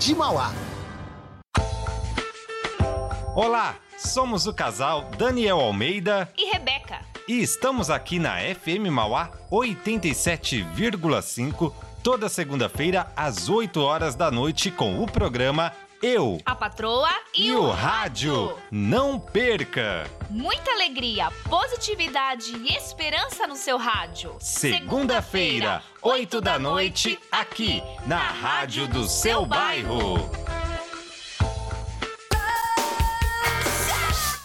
de Mauá. Olá, somos o casal Daniel Almeida e Rebeca. E estamos aqui na FM Mauá 87,5 toda segunda-feira às 8 horas da noite com o programa Eu, a Patroa e, e o Rádio. Não perca! Muita alegria, positividade e esperança no seu rádio. Segunda-feira, 8 da noite, aqui na Rádio do seu bairro.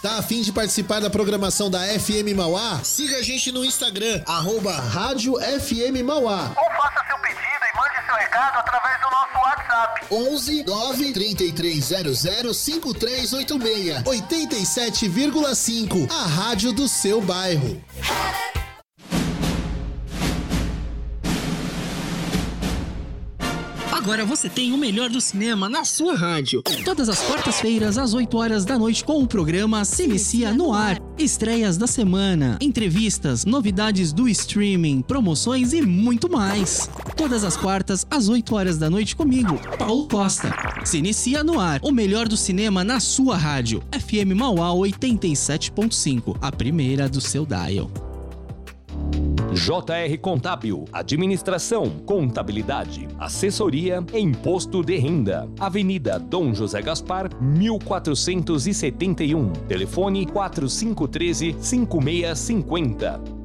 Tá afim de participar da programação da FM Mauá? Siga a gente no Instagram, arroba Rádio FM Mauá. Ou faça seu pedido e mande seu recado através do. 11 9 3300 5386 87,5. A rádio do seu bairro. Agora você tem o melhor do cinema na sua rádio. Todas as quartas-feiras, às 8 horas da noite, com o programa Se Inicia no Ar. Estreias da semana, entrevistas, novidades do streaming, promoções e muito mais. Todas as quartas, às 8 horas da noite, comigo, Paulo Costa. Se Inicia no Ar, o melhor do cinema na sua rádio. FM Mauá 87.5, a primeira do seu dial. JR Contábil, Administração, Contabilidade, Assessoria e Imposto de Renda. Avenida Dom José Gaspar, 1471. Telefone 4513 5650.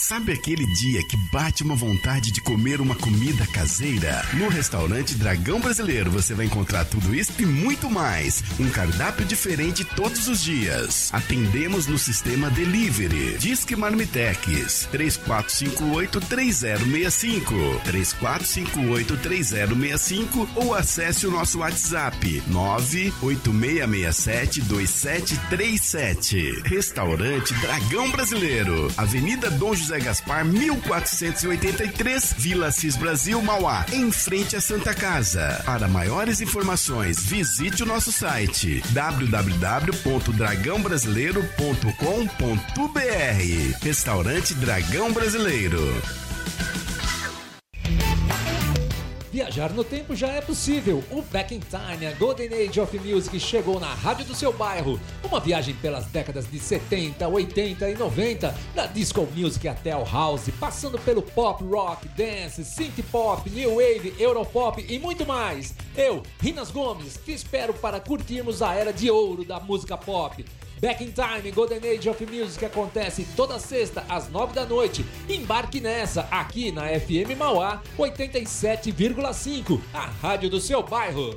Sabe aquele dia que bate uma vontade de comer uma comida caseira? No restaurante Dragão Brasileiro você vai encontrar tudo isso e muito mais. Um cardápio diferente todos os dias. Atendemos no sistema Delivery. Disque Marmitex 3458-3065. 3458-3065 ou acesse o nosso WhatsApp 986672737. Restaurante Dragão Brasileiro. Avenida Dom José Gaspar, 1483, Vila Cis Brasil, Mauá, em frente à Santa Casa. Para maiores informações, visite o nosso site www.dragãobrasileiro.com.br. Restaurante Dragão Brasileiro. Viajar no tempo já é possível. O Back in Time, a Golden Age of Music, chegou na rádio do seu bairro. Uma viagem pelas décadas de 70, 80 e 90, da disco music até o house, passando pelo pop, rock, dance, synth pop, new wave, europop e muito mais. Eu, Rinas Gomes, te espero para curtirmos a era de ouro da música pop. Back in Time Golden Age of Music acontece toda sexta às nove da noite. Embarque nessa aqui na FM Mauá 87,5, a rádio do seu bairro.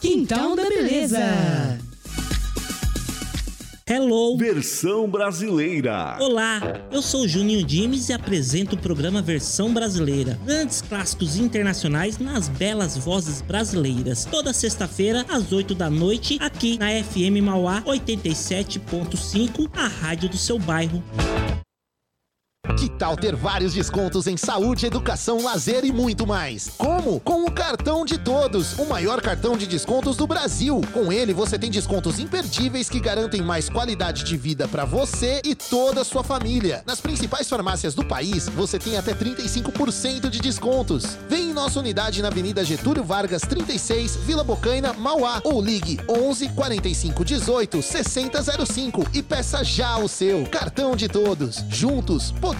Quintal da Beleza. Hello! Versão brasileira! Olá, eu sou Juninho Dimes e apresento o programa Versão Brasileira. Grandes clássicos internacionais nas belas vozes brasileiras. Toda sexta-feira, às 8 da noite, aqui na FM Mauá 87.5, a rádio do seu bairro. Que tal ter vários descontos em saúde, educação, lazer e muito mais? Como? Com o cartão de todos, o maior cartão de descontos do Brasil. Com ele você tem descontos imperdíveis que garantem mais qualidade de vida para você e toda a sua família. Nas principais farmácias do país, você tem até 35% de descontos. Vem em nossa unidade na Avenida Getúlio Vargas 36, Vila Bocaina, Mauá ou ligue 11 45 18 6005 e peça já o seu cartão de todos. Juntos podemos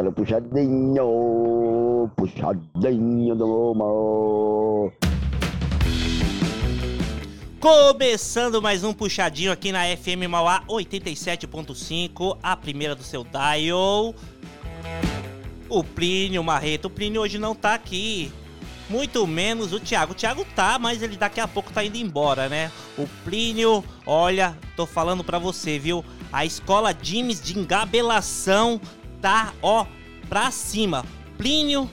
Começar o puxadinho, puxadinho do mal. Começando mais um puxadinho aqui na FM Mauá 87.5, a primeira do seu dial. O Plínio Marreto, o Plínio hoje não tá aqui. Muito menos o Thiago. O Thiago tá, mas ele daqui a pouco tá indo embora, né? O Plínio, olha, tô falando pra você, viu? A escola Jimes de engabelação tá, ó, pra cima. Plínio,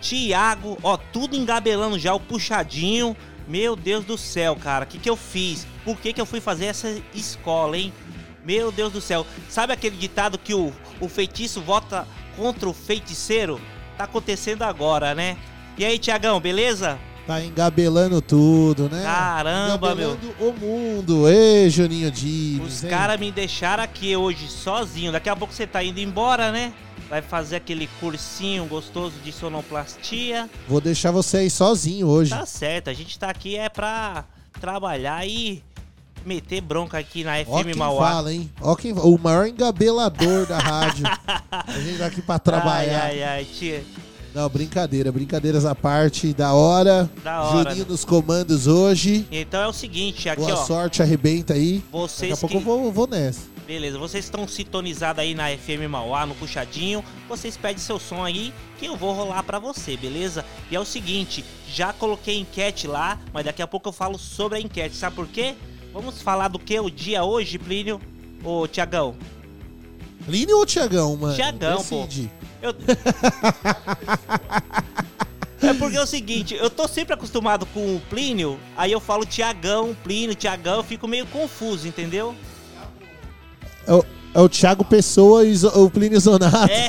Thiago, ó, tudo engabelando já o puxadinho. Meu Deus do céu, cara, o que, que eu fiz? Por que, que eu fui fazer essa escola, hein? Meu Deus do céu. Sabe aquele ditado que o, o feitiço vota contra o feiticeiro? Tá acontecendo agora, né? E aí, Tiagão, beleza? Tá engabelando tudo, né? Caramba, meu. engabelando o mundo. Ê, Juninho Dimes. Os caras me deixaram aqui hoje sozinho. Daqui a pouco você tá indo embora, né? Vai fazer aquele cursinho gostoso de sonoplastia. Vou deixar você aí sozinho hoje. Tá certo, a gente tá aqui é pra trabalhar e meter bronca aqui na Ó FM quem Mauá. fala, hein? Ó quem O maior engabelador da rádio. A gente tá aqui pra trabalhar. Ai, ai, ai, tia. Não, brincadeira. Brincadeiras à parte. Da hora. Da hora. Juninho nos comandos hoje. Então é o seguinte, aqui Boa ó. sorte, arrebenta aí. Vocês Daqui a pouco que- eu vou, vou nessa. Beleza, vocês estão sintonizados aí na FM Mauá, no puxadinho. Vocês pedem seu som aí que eu vou rolar pra você, beleza? E é o seguinte, já coloquei enquete lá, mas daqui a pouco eu falo sobre a enquete. Sabe por quê? Vamos falar do que o dia hoje, Plínio? Ô, Tiagão. Plínio ou Tiagão, mano? Tiagão, pô. Eu... É porque é o seguinte, eu tô sempre acostumado com o Plínio, aí eu falo Tiagão, Plínio, Tiagão, eu fico meio confuso, entendeu? É o, é o Thiago Pessoa e o Plínio Zonato. É.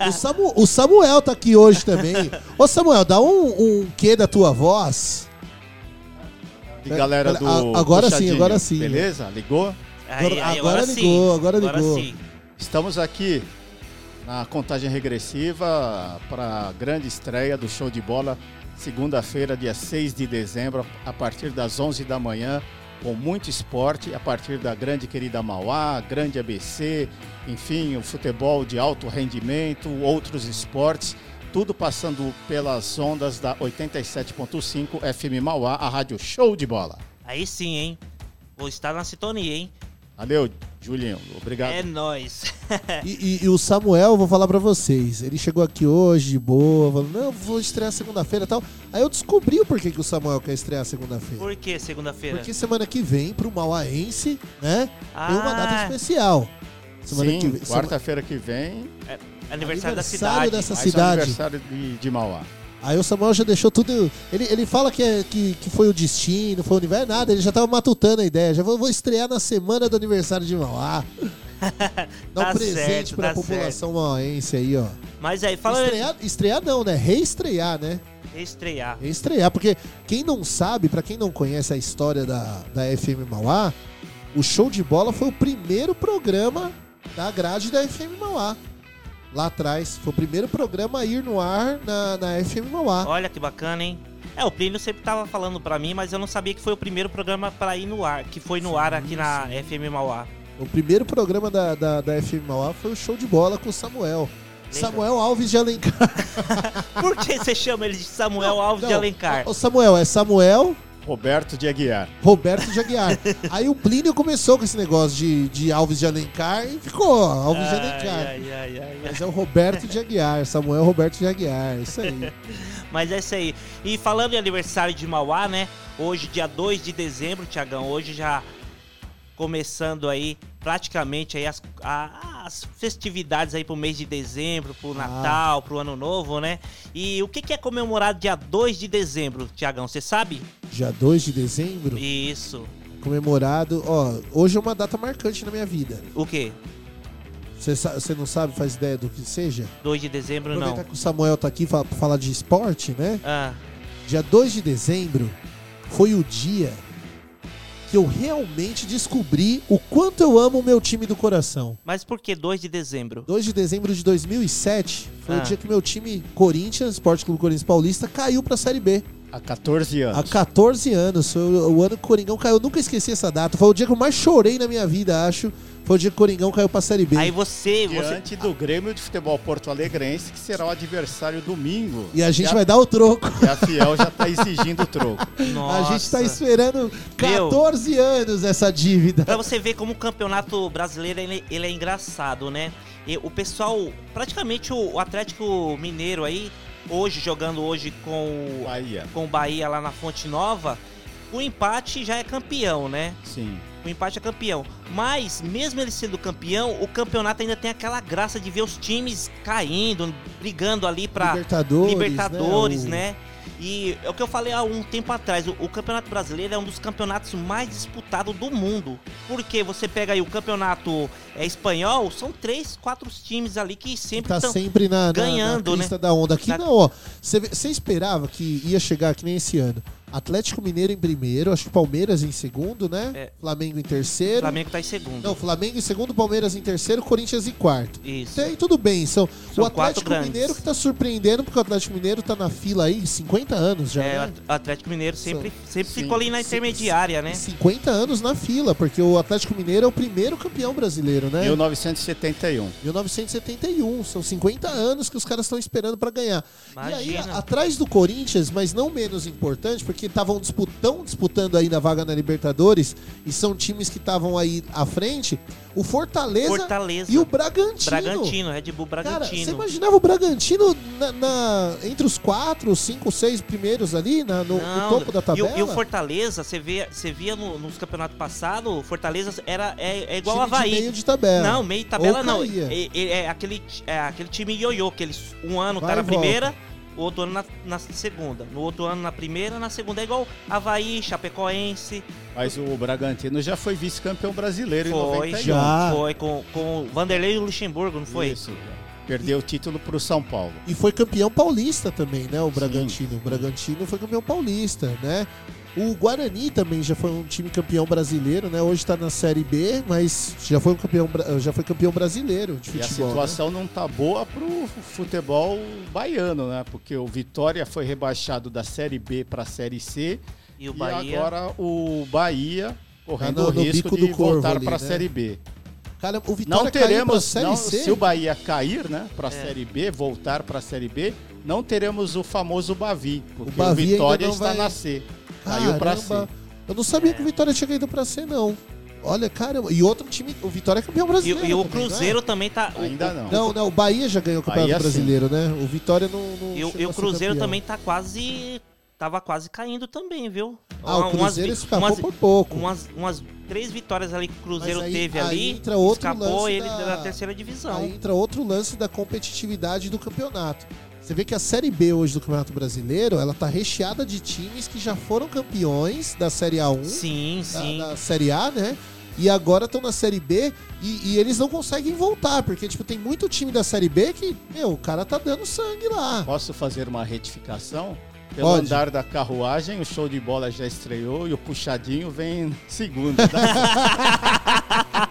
O, Samu- o Samuel tá aqui hoje também. Ô Samuel, dá um, um quê da tua voz? E galera do A- agora sim, Puxadinho, agora sim. Beleza? Ligou? Aí, aí, agora agora, ligou, sim. agora ligou. sim. Estamos aqui na contagem regressiva para a grande estreia do show de bola, segunda-feira, dia 6 de dezembro, a partir das 11 da manhã, com muito esporte, a partir da grande querida Mauá, grande ABC, enfim, o futebol de alto rendimento, outros esportes, tudo passando pelas ondas da 87.5 FM Mauá, a rádio Show de Bola. Aí sim, hein? Vou estar na sintonia, hein? Valeu, Julinho. Obrigado. É nóis. E, e- e o Samuel, eu vou falar pra vocês. Ele chegou aqui hoje, de boa, falou: Não, vou estrear segunda-feira e tal. Aí eu descobri o porquê que o Samuel quer estrear segunda-feira. Por que segunda-feira? Porque semana que vem, pro Mauaense, né? Tem uma Ah. data especial. Semana Sim, que vem. quarta-feira que vem. É aniversário, da Aniversário cidade. dessa cidade. aniversário de, de Mauá. Aí o Samuel já deixou tudo. Ele, ele fala que, é, que, que foi o destino, foi o universo, nada. Ele já tava matutando a ideia. Já vou, vou estrear na semana do aniversário de Mauá. Dar um Tá presente certo, pra tá população mauaense aí, ó. Mas aí, fala... Estrear, estrear não, né? Reestrear, né? Estrear. Reestrear, porque quem não sabe, pra quem não conhece a história da, da FM Mauá, o Show de Bola foi o primeiro programa da grade da FM Mauá. Lá atrás, foi o primeiro programa a ir no ar na, na FM Mauá. Olha que bacana, hein? É, o Plínio sempre tava falando pra mim, mas eu não sabia que foi o primeiro programa pra ir no ar, que foi no ar aqui na FM Mauá. O primeiro programa da, da, da FM Mauá foi o Show de Bola com o Samuel. Samuel Alves de Alencar. Por que você chama ele de Samuel Alves de Não, Alencar? O Samuel é Samuel Roberto de Aguiar. Roberto de Aguiar. Aí o Plínio começou com esse negócio de, de Alves de Alencar e ficou Alves de Alencar. Ai, ai, ai, ai, Mas é o Roberto de Aguiar, Samuel Roberto de Aguiar, isso aí. Mas é isso aí. E falando em aniversário de Mauá, né? Hoje, dia 2 de dezembro, Tiagão, hoje já começando aí praticamente aí as, a- as festividades aí pro mês de dezembro, pro Natal, pro Ano Novo, né? E o que, que é comemorado dia 2 de dezembro, Tiagão? Você sabe? Dia 2 de dezembro, Isso. comemorado. Ó, hoje é uma data marcante na minha vida. O quê? Você não sabe, faz ideia do que seja? 2 de dezembro Aproveitar não. que o Samuel tá aqui pra falar de esporte, né? Ah, Dia 2 de dezembro foi o dia que eu realmente descobri o quanto eu amo o meu time do coração. mas por que 2 de dezembro? 2 de dezembro de 2007 foi Ah. o dia que meu time Corinthians, Esporte Clube Corinthians Paulista, caiu pra Série B. Há 14 anos. Há 14 anos. Foi o, o ano que o Coringão caiu. Eu nunca esqueci essa data. Foi o dia que eu mais chorei na minha vida, acho. Foi o dia que o Coringão caiu pra Série B. Aí você, você Diante do Grêmio de Futebol Porto Alegrense, que será o adversário domingo. E a gente E vai dar o troco. E a Fiel já tá exigindo o troco. A gente tá esperando 14 anos essa dívida. Pra você ver como o campeonato brasileiro ele, ele é engraçado, né? E o pessoal, praticamente o, o Atlético Mineiro aí, hoje, jogando hoje com o Bahia. com o Bahia lá na Fonte Nova, o empate já é campeão, né? Sim. O empate é campeão. Mas, mesmo ele sendo campeão, o campeonato ainda tem aquela graça de ver os times caindo, brigando ali pra Libertadores, Libertadores, né? né? E é o que eu falei há um tempo atrás, o, o Campeonato Brasileiro é um dos campeonatos mais disputados do mundo. Porque você pega aí o campeonato é, espanhol, são três, quatro times ali que sempre Tá estão sempre na, na- ganhando, na né? crista da onda. Aqui não, ó. Você esperava que ia chegar que nem esse ano. Atlético Mineiro em primeiro, acho que Palmeiras em segundo, né? É. Flamengo em terceiro. Flamengo tá em segundo. Não, Flamengo em segundo, Palmeiras em terceiro, Corinthians em quarto. Isso. Tem, tudo bem. São, São o Atlético. Mineiro que tá surpreendendo, porque o Atlético Mineiro tá na fila aí 50 anos já. É, né? o Atlético Mineiro sempre, sempre Sim, ficou ali na sim, intermediária, né? 50 anos na fila, porque o Atlético Mineiro é o primeiro campeão brasileiro, né? 1971. 1971. São 50 anos que os caras estão esperando pra ganhar. E aí, Imagina. atrás do Corinthians, mas não menos importante, porque estavam disputando, disputando aí na vaga na Libertadores, e são times que estavam aí à frente, o Fortaleza, Fortaleza. e o Bragantino. Bragantino, Red Bull Cara, Bragantino. você imaginava o Bragantino na, na- entre os quatro, cinco, seis primeiros ali, na- no, no Não, topo da e tabela? E, o Fortaleza, você via, você via no- nos campeonatos passados, o Fortaleza era, é, é igual ao Time de Havaí. meio de tabela. Não, meio de tabela Ou não. É, é- é aquele, é aquele time ioiô, que eles um ano Vai tá na e volta. primeira, o outro ano na, na segunda. No outro ano na primeira, na segunda é igual Havaí, Chapecoense. Mas o Bragantino já foi vice-campeão brasileiro Foi, em 91. Já. foi com, com o Vanderlei Luxemburgo, não foi? Isso. Perdeu o título pro São Paulo. E foi campeão paulista também, né? O Bragantino. O Bragantino foi campeão paulista, né? O Guarani também já foi um time campeão brasileiro, né? Hoje tá na Série B, mas já foi um campeão, já foi campeão brasileiro de E a futebol. né? situação não tá boa pro futebol baiano, né? Porque o Vitória foi rebaixado da Série B pra Série C. E o Bahia- agora o Bahia correndo no- o risco de voltar ali, pra né? Série B. Cara, o Vitória Não teremos, Série não, C. se o Bahia cair, né, pra É. Série B, voltar pra Série B, não teremos o famoso Bavi, porque o, Bavi ainda Vitória não está vai- na C. Caiu pra C. Eu não sabia que o Vitória tinha caído pra C, não. Olha, caramba. E outro time, o Vitória é campeão E, brasileiro. e o também, Cruzeiro também tá. o- Ainda o- não. Não, não, o Bahia já ganhou o Campeonato Bahia, sim. Brasileiro, né? O Vitória não. não E, o- e o Cruzeiro também tá quase. Tava quase caindo também, viu? Ah, o Uma- Cruzeiro vi- escapou por pouco. Umas, umas três vitórias ali que o Cruzeiro aí- teve aí ali. entra outro escapou lance ele da- da... terceira divisão. Aí entra outro lance da competitividade do campeonato. Você vê que a Série B hoje do Campeonato Brasileiro, ela tá recheada de times que já foram campeões da Série A1. Sim, da, sim. da Série A, né? E agora estão na Série B e, e eles não conseguem voltar, porque, tipo, tem muito time da Série B que, meu, o cara tá dando sangue lá. Posso fazer uma retificação? Pelo Pode. andar da carruagem, o show de bola já estreou e o puxadinho vem em segunda.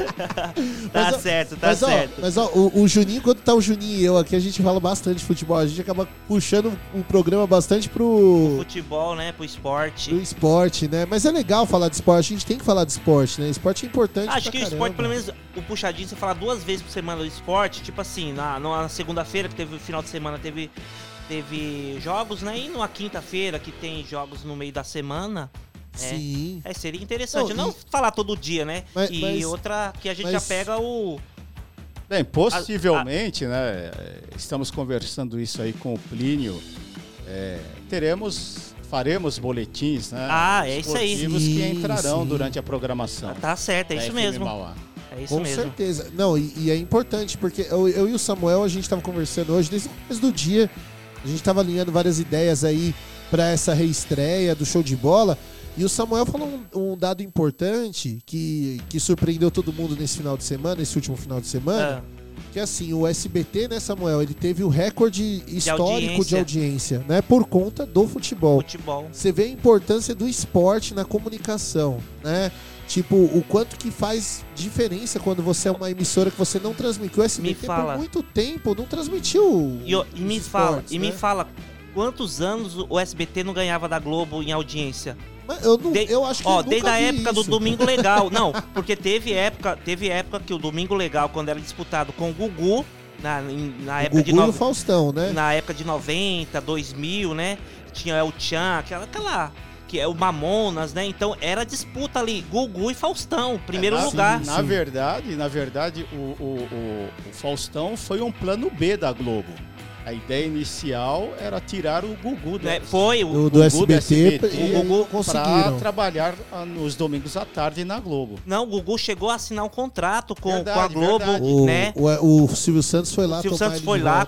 Tá Mas, ó, certo, tá mas, ó, certo. mas ó, o, o Juninho, quando tá o Juninho e eu aqui, a gente fala bastante de futebol. A gente acaba puxando o programa bastante pro, Futebol, né? Pro esporte. pro esporte, né? Mas é legal falar de esporte, a gente tem que falar de esporte, né? Esporte é importante. Acho que o caramba. esporte, pelo menos o puxadinho, você falar duas vezes por semana do esporte, tipo assim, na, na segunda-feira, que teve o final de semana, teve, teve jogos, né? E numa quinta-feira, que tem jogos no meio da semana. É, Sim. É, seria interessante. Não, Não, e- falar todo dia, né? Mas- e mas- outra que a gente mas- já pega o. Bem, possivelmente, né? Estamos conversando isso aí com o Plínio. é, teremos, faremos boletins, né? Ah, é isso aí. esportivos que Sim, entrarão sim. durante a programação. Tá certo, é da isso FM mesmo. Mauá. É isso Com mesmo. certeza. Não, e, e é importante, porque eu, eu e o Samuel, a gente tava conversando hoje, desde o começo do dia, a gente tava alinhando várias ideias aí pra essa reestreia do show de bola. E o Samuel falou um, um dado importante que, que surpreendeu todo mundo nesse final de semana, nesse último final de semana. Ah, Que assim, o SBT, né, Samuel, ele teve o recorde histórico de audiência. audiência, né? Por conta do futebol. futebol. Você vê a importância do esporte na comunicação, né? Tipo, o quanto que faz diferença quando você é uma emissora que você não transmite. O SBT por muito tempo não transmitiu. E, ó, e me os fala, esportes, e né? me fala quantos anos o SBT não ganhava da Globo em audiência? Mas eu, não, eu acho que Ó, desde a vi época do isso. Domingo Legal. Não, porque teve época, teve época que o Domingo Legal, quando era disputado com o Gugu, na, na época de Gugu e no- o Faustão, né? na época de 90, 2000, né? Tinha o Tchan, aquela, aquela que é o Mamonas, né? Então era disputa ali, Gugu e Faustão, primeiro na, lugar. Na verdade, na verdade, o, o, o- o Faustão foi um plano B da Globo. A ideia inicial era tirar o Gugu da, Né, foi, o- do SBT, e o Gugu conseguiram. para trabalhar ah, nos domingos à tarde na Globo. Não, o Gugu chegou a assinar um contrato com, Verdade, com a Globo. O, né? o, o Silvio Santos foi lá O Silvio tomar Santos ele foi de lá,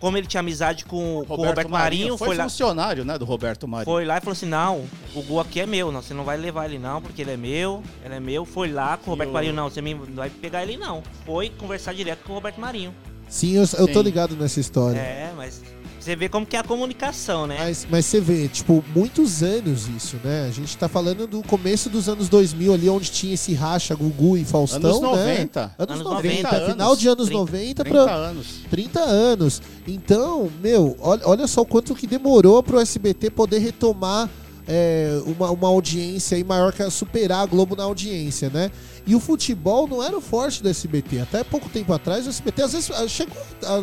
como ele tinha amizade com, com o Roberto Marinho, foi, foi lá. funcionário, né, do Roberto Marinho. Foi lá e falou assim: não, o Gugu aqui é meu, não, você não vai levar ele não, porque ele é meu, ele é meu. Foi lá com o Roberto o- Marinho, não, você não vai pegar ele não. Foi conversar direto com o Roberto Marinho. Sim, eu, eu tô Sim. ligado nessa história. É, mas você vê como que é a comunicação, né? Mas, mas você vê, tipo, muitos anos isso, né? A gente tá falando do começo dos anos 2000 ali, onde tinha esse racha Gugu e Faustão, Anos né? 90. Anos, Anos 90, 90, final de anos 30, 90 30 pra anos. 30 anos. Então, meu, olha, olha só o quanto que demorou pro SBT poder retomar é, uma, uma audiência aí maior que superar a Globo na audiência, né? E o futebol não era o forte do SBT. Até pouco tempo atrás, o SBT às vezes ah, chegou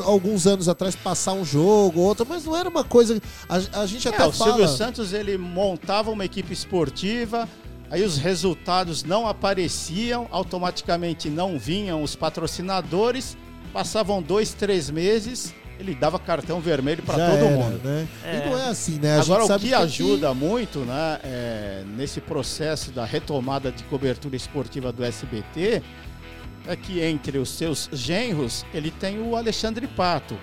alguns anos atrás passar um jogo, outro, mas não era uma coisa. A, a gente É, até o fala. Silvio Santos ele montava uma equipe esportiva, aí os resultados não apareciam, automaticamente não vinham os patrocinadores, passavam dois, três meses, ele dava cartão vermelho para todo era, mundo. Né? É. E não é assim, né? A Agora, gente o que tem ajuda muito né, é, nesse processo da retomada de cobertura esportiva do SBT é que entre os seus genros ele tem o Alexandre Pato,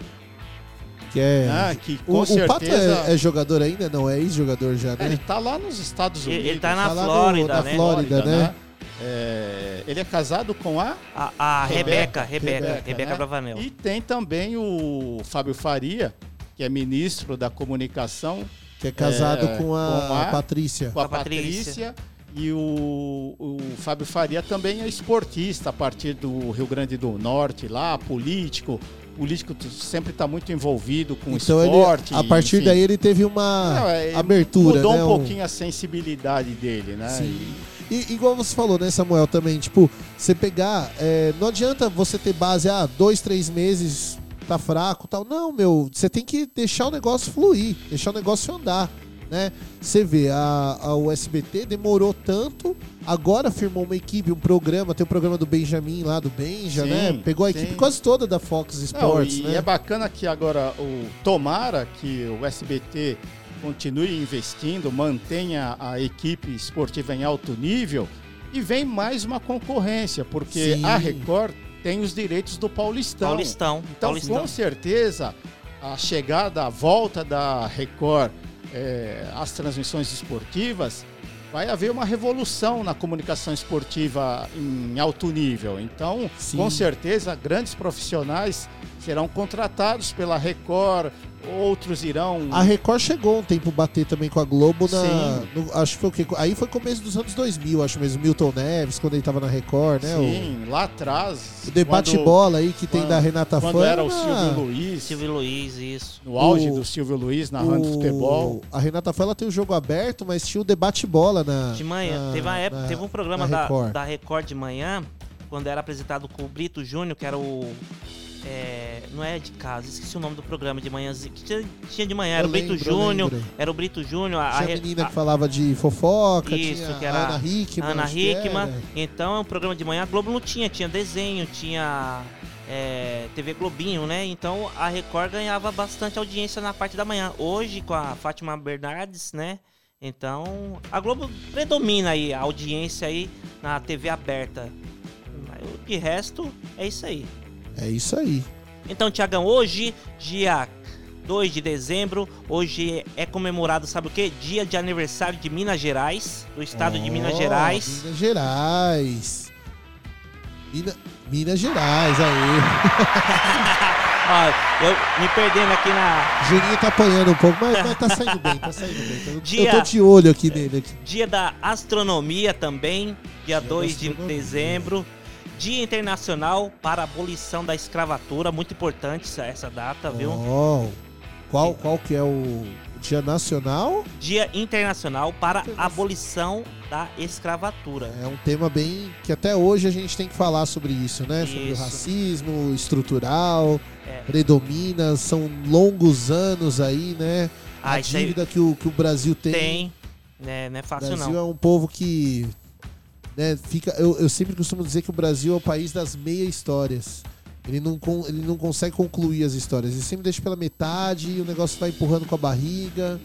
que é. né, que O, com o certeza Pato é, é jogador ainda? Não, é ex-jogador já, É, ele né? tá lá nos Estados Ele- Unidos. ele tá na Tá lá no- Flórida, na né? Flórida, né? É, ele é casado com a A, a Rebeca, Rebeca, Rebeca, Rebeca, né? Bravanel. E tem também o Fábio Faria, que é ministro da comunicação, Que é casado É, com, a, com a- Patrícia. com a a Patrícia. Patrícia. E o, o Fábio Faria também é esportista a partir do Rio Grande do Norte, lá, político. Político t- sempre está muito envolvido com Então esporte. ele, a partir enfim. daí ele teve uma Não, é, abertura, Mudou né? um pouquinho a sensibilidade dele, né? Sim. E- E, igual você falou, né, Samuel, também, tipo, você pegar. é, não adianta você ter base, ah, dois, três meses tá fraco tal. Não, meu, você tem que deixar o negócio fluir, deixar o negócio andar. Né? Você vê, a, a, o SBT demorou tanto, agora firmou uma equipe, um programa, tem o programa do Benjamin lá, do Benja, Sim, né? Pegou a sim. equipe quase toda da Fox Não, Sports, e né? é bacana que agora o tomara que o SBT continue investindo, mantenha a equipe esportiva em alto nível e vem mais uma concorrência, porque Sim. a Record tem os direitos do Paulistão. Paulistão. Então, Paulistão. com certeza, a chegada, a volta da Record eh, às transmissões esportivas vai haver uma revolução na comunicação esportiva em alto nível. Então, Sim. com certeza, grandes profissionais serão contratados pela Record, outros irão. A Record chegou um tempo bater também com a Globo na. Sim. no- acho que foi o quê? Aí foi começo dos anos 2000, acho mesmo. Milton Neves, quando ele tava na Record, né? O- Sim, lá atrás. O debate quando- bola aí que tem quando- da Renata Quando Fã. era o Silvio Luiz, Silvio Luiz, isso. no auge o- do Silvio Luiz narrando o- futebol. A Renata Fã ela tem o jogo aberto, mas tinha o debate bola na. De manhã. na- teve, uma época, na- teve um programa da, Record. da Record de manhã, quando era apresentado com o Brito Júnior, que era o. é, não é de casa, esqueci o nome do programa de manhã. Que tinha, de manhã, era Eu o Brito Júnior. Era o Brito Júnior. a- menina a- que falava de fofoca, Isso, tinha que era Ana Hickman. Ana Hickman. Então é um programa de manhã. A Globo não tinha, tinha desenho, tinha é, TV Globinho, né? Então a Record ganhava bastante audiência na parte da manhã. Hoje, com a Fátima Bernardes, né? Então a Globo predomina aí a audiência aí na TV aberta. De resto, é isso aí. É isso aí. Então, Tiagão, hoje, dia 2 de dezembro, hoje é comemorado, sabe o quê? Dia de aniversário de Minas Gerais, do estado de Minas Gerais. Minas Gerais. Mina- Minas Gerais, aí. Ó, eu me perdendo aqui na Juninho tá apanhando um pouco, mas, mas tá saindo bem, tá saindo bem. Eu, Dia- eu tô de olho aqui nele. Aqui. Dia da Astronomia também, dia da 2 de dezembro. Dia Internacional para a Abolição da Escravatura, muito importante essa, essa data, viu? Ó, qual, qual que é o Dia Nacional Dia Internacional para a Abolição da Escravatura. é um tema bem que até hoje a gente tem que falar sobre isso, né? Sobre o Isso. racismo estrutural, É. predomina, são longos anos aí, né? Ah, a isso aí- dívida que o, que o Brasil tem. Tem, né? Não é O fácil Brasil não. é um povo que né, fica. Eu, eu sempre costumo dizer que o Brasil é o país das meia histórias. Ele não, ele não consegue concluir as histórias. Ele sempre deixa pela metade e o negócio vai empurrando com a barriga.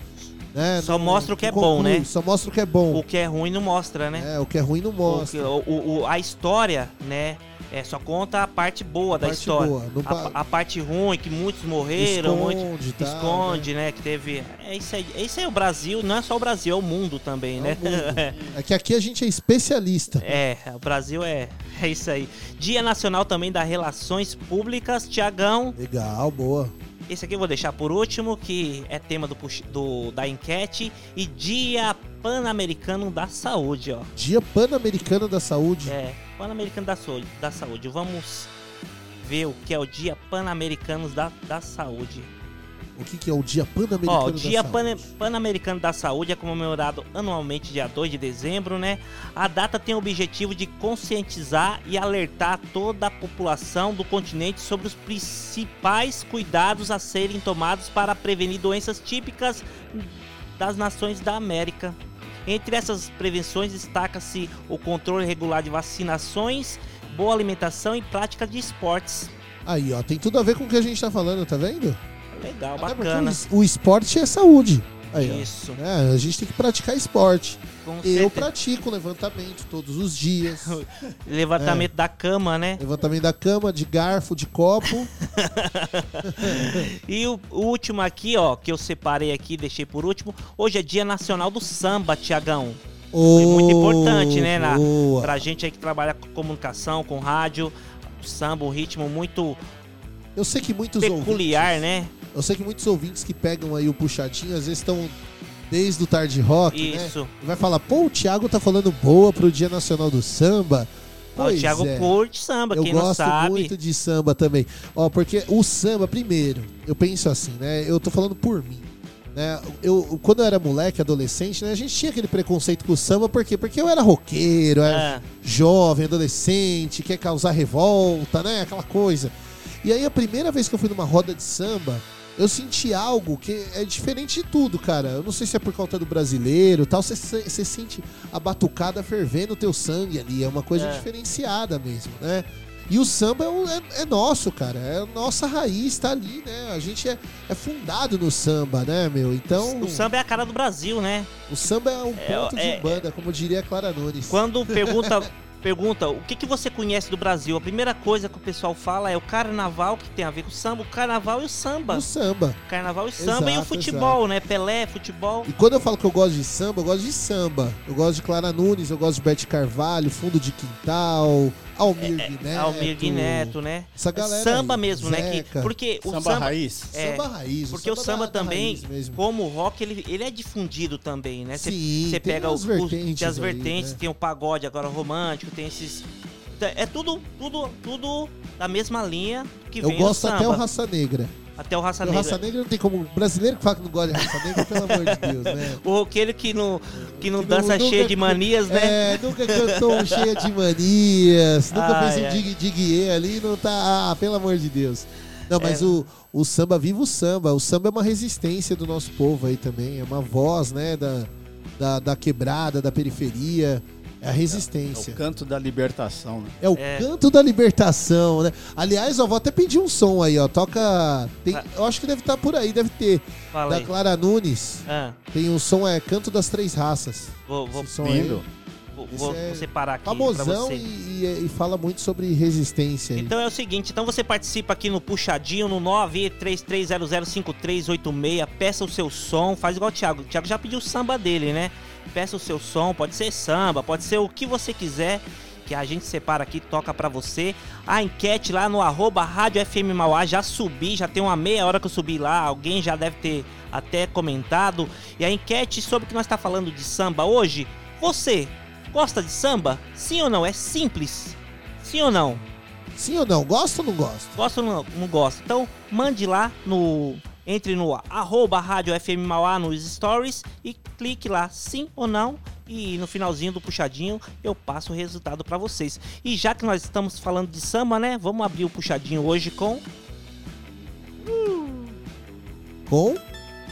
Né? Só Não- mostra o que é bom, conclui, né? Só mostra o que é bom. O que é ruim não mostra, né? É, o que é ruim não O mostra. que- o- o- a história, né? É, só conta a parte boa da parte história. boa, A, a parte ruim, que muitos morreram, Esconde, muitos- tá, esconde, né? Que teve. É isso aí. Esse é o Brasil, não é só o Brasil, é o mundo também, né? o mundo. É que aqui a gente é especialista. É, o Brasil é, é isso aí. Dia Nacional também das Relações Públicas, Tiagão. Legal, boa. Esse aqui eu vou deixar por último, que é tema do, do- da enquete. E Dia Pan-Americano da Saúde, ó. Dia Pan-Americano da Saúde. É, Pan-Americano da, Saúde- da Saúde. Vamos ver o que é o Dia Pan-Americano da, da Saúde. O que, que é o Dia Pan-Americano o da Dia Saúde? Pan- Pan-Americano da Saúde é comemorado anualmente dia 2 de dezembro, né? A data tem o objetivo de conscientizar e alertar toda a população do continente sobre os principais cuidados a serem tomados para prevenir doenças típicas das nações da América. Entre essas prevenções destaca-se o controle regular de vacinações, boa alimentação e prática de esportes. Aí, ó, tem tudo a ver com o que a gente tá falando, tá vendo? Legal, Até bacana. O esporte é saúde. Aí. Isso. É, a gente tem que praticar esporte. Com Eu certeza. pratico levantamento todos os dias. Levantamento É. da cama, né? Levantamento da cama, de garfo, de copo. E o, o último aqui, ó, que eu separei aqui, deixei por último. Hoje é Dia Nacional do Samba, Tiagão. Foi muito importante, né? Na, boa. pra gente aí que trabalha com comunicação, com rádio. O samba, um ritmo muito Eu sei que muitos peculiar, ouvintes, né? Eu sei que muitos ouvintes que pegam aí o puxadinho, às vezes estão desde o tarde rock, Isso. né? E vai falar, pô, o Thiago tá falando boa pro Dia Nacional do Samba. o Pois Thiago é. curte samba, Eu quem não gosto sabe. muito de samba também. Ó, porque o samba, primeiro, eu penso assim, né? Eu tô falando por mim. Né? Eu, quando eu era moleque, adolescente, né, a gente tinha aquele preconceito com o samba, por quê? Porque eu era roqueiro, era Ah. jovem, adolescente, quer causar revolta, né? Aquela coisa. E aí a primeira vez que eu fui numa roda de samba, eu senti algo que é diferente de tudo, cara. Eu não sei se é por conta do brasileiro e tal. Você se- você sente a batucada fervendo o teu sangue ali. É uma coisa É. diferenciada mesmo, né? E o samba é, um- é- é nosso, cara. É a nossa raiz, tá ali, né? A gente é, é fundado no samba, né, meu? Então. O samba é a cara do Brasil, né? O samba é um ponto é- de banda, como diria a Clara Nunes. Quando pergunta, pergunta o que, que você conhece do Brasil, a primeira coisa que o pessoal fala é o carnaval, que tem a ver com o samba, o carnaval e o samba. O samba. Carnaval e samba e o Exato, futebol, exato. né? Pelé, futebol. E quando eu falo que eu gosto de samba, eu gosto de samba. Eu gosto de Clara Nunes, eu gosto de Bete Carvalho, Fundo de Quintal, Almir Guineto. Almir Guineto, né? Essa É galera samba aí, mesmo, né? Que, Zeca. porque o Samba samba raiz. É, Samba raiz, Porque o samba samba da- também, como o rock, ele, ele é difundido também, né? Você Sim, você tem pega os, vertentes tem as aí, vertentes, né? tem o pagode agora romântico, tem esses é tudo tudo tudo da mesma linha que Eu vem gosto o samba. até o Raça Negra. Até o Raça O Negra. Raça Negra não tem como. Brasileiro que fala que não gosta de Raça Negra, pelo amor de Deus, né? O roqueiro que não, que não Que dança nunca- cheio de manias, né? É, nunca cantou cheia de manias, nunca Ai, fez um ai. dig dig ali, não tá. Ah, pelo amor de Deus. Não, mas É. o, o samba, viva o samba. O samba é uma resistência do nosso povo aí também. É uma voz, né, da, da, da quebrada, da periferia. É a resistência. É o canto da libertação, né? É o canto da libertação, né? Aliás, ó, vou até pedir um som aí, ó. Toca. tem- eu acho que deve estar por aí, deve ter. Fala da aí. Clara Nunes. Ah. Tem um som, é Canto das Três Raças. Vou, vou, som aí. Lindo. vou, é vou separar aqui pra Famosão você. e, e- e fala muito sobre resistência. aí. Então é o seguinte, então você participa aqui no Puxadinho no 933005386, peça o seu som, faz igual o Thiago. O Thiago já pediu o samba dele, né? Peça o seu som, pode ser samba, pode ser o que você quiser, que a gente separa aqui, toca pra você. A enquete lá no arroba Rádio FM Mauá, já subi, já tem uma meia hora que eu subi lá, alguém já deve ter até comentado. E a enquete sobre o que nós está falando de samba hoje, você gosta de samba? Sim ou não? É simples. Sim ou não? Sim ou não? Gosta ou não gosta? Gosta ou não, não gosta? Então, mande lá no entre no arroba Rádio FM Mauá nos stories e clique lá sim ou não e no finalzinho do puxadinho eu passo o resultado para vocês. E já que nós estamos falando de samba, né? Vamos abrir o puxadinho hoje com Com?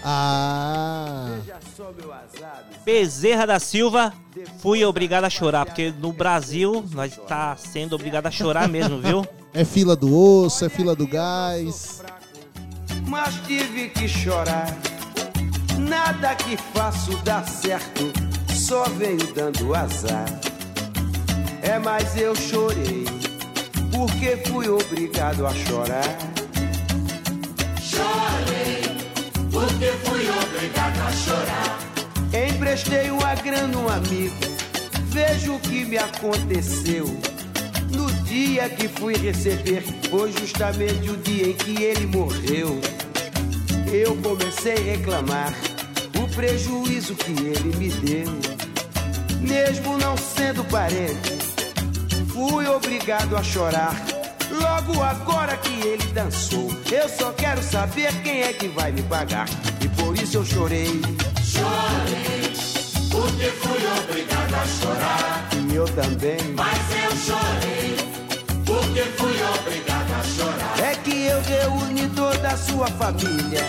Ah. Bezerra da Silva. Fui obrigado a chorar, porque no Brasil nós tá sendo obrigado a chorar mesmo, viu? É fila do osso, é fila do gás. Mas tive que chorar. Nada que faço dá certo, só venho dando azar. É, mas eu chorei, porque fui obrigado a chorar. Chorei, porque fui obrigado a chorar. Emprestei uma grana um amigo, vejo o que me aconteceu. Dia que fui receber, foi justamente o dia em que ele morreu. Eu comecei a reclamar o prejuízo que ele me deu. Mesmo não sendo parente, fui obrigado a chorar. Logo agora que ele dançou, eu só quero saber quem é que vai me pagar. E por isso eu chorei. Chorei, porque fui obrigado a chorar. E eu também. Mas eu chorei, reuni toda a sua família.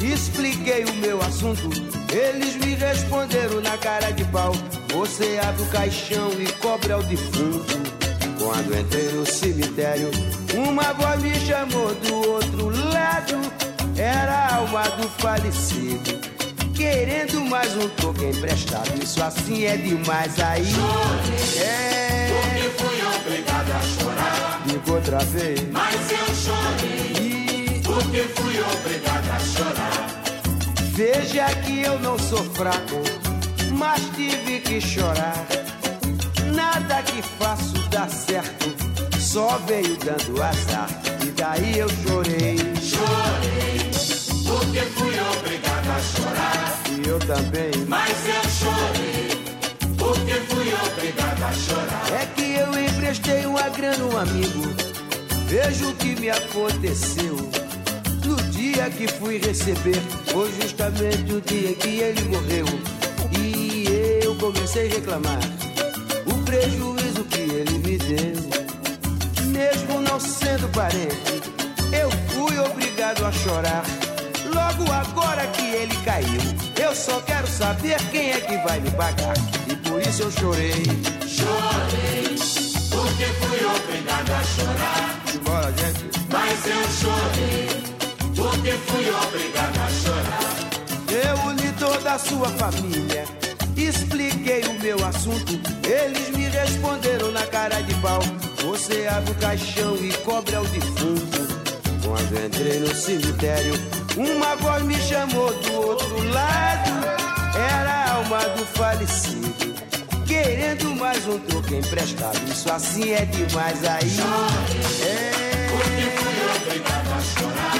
Expliquei o meu assunto. Eles me responderam na cara de pau. Você abre o caixão e cobra o defunto. Quando entrei no cemitério, uma voz me chamou do outro lado. Era a alma do falecido. Querendo mais um toque emprestado. Isso assim é demais aí. É. Porque fui obrigado a chorar. Digo outra vez. Mas eu chorei, porque fui obrigado a chorar. Veja que eu não sou fraco, mas tive que chorar. Nada que faço dá certo, só veio dando azar. E daí eu chorei. Chorei, porque fui obrigado a chorar. E eu também. Mas eu chorei, porque fui obrigado a chorar. É que eu emprestei uma grana um amigo. Veja o que me aconteceu. Dia que fui receber, foi justamente o dia que ele morreu. E eu comecei a reclamar o prejuízo que ele me deu. Mesmo não sendo parente, eu fui obrigado a chorar. Logo agora que ele caiu, eu só quero saber quem é que vai me pagar. E por isso eu chorei. Chorei, porque fui obrigado a chorar. Bora, gente. Mas eu chorei, porque fui obrigado a chorar. Eu uni toda a sua família, expliquei o meu assunto. Eles me responderam na cara de pau. Você abre o caixão e cobra o defunto. Quando entrei no cemitério, uma voz me chamou do outro lado. Era a alma do falecido, querendo mais um troco emprestado. Isso assim é demais aí. É. Porque fui obrigado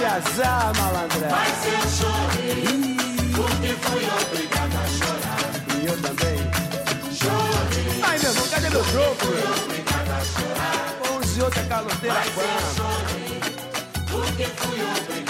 azar, malandra. Mas eu chorei, porque fui obrigado a chorar. E eu também. Chorei, Ai, meu irmão, cadê meu troco? fui obrigado a chorar. Onze outra caloteira Mas eu chorei, porque fui obrigado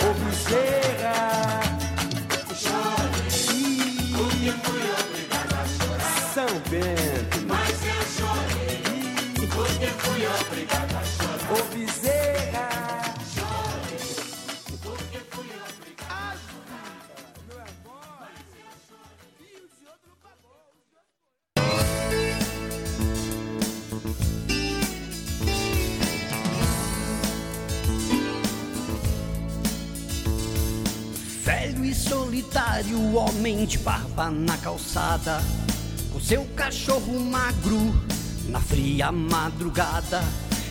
solitário, homem de barba na calçada, com seu cachorro magro na fria madrugada.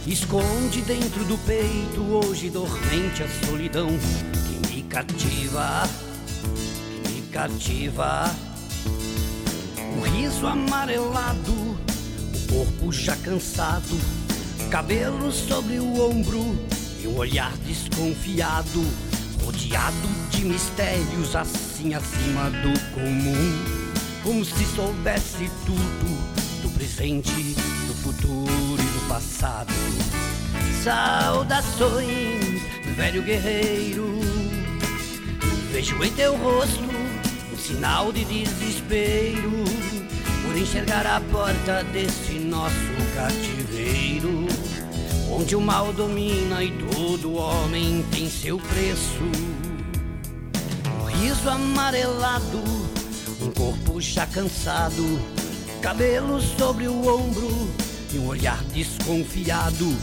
Esconde dentro do peito, hoje dormente, a solidão que me cativa, que me cativa. O riso amarelado, o corpo já cansado, cabelo sobre o ombro e um olhar desconfiado, rodeado de mistérios assim acima do comum, como se soubesse tudo do presente, do futuro e do passado. Saudações, velho guerreiro, Vejo em teu rosto um sinal de desespero por enxergar a porta desse nosso cativeiro, onde o mal domina e todo homem tem seu preço. Um riso amarelado, um corpo já cansado, cabelo sobre o ombro e um olhar desconfiado,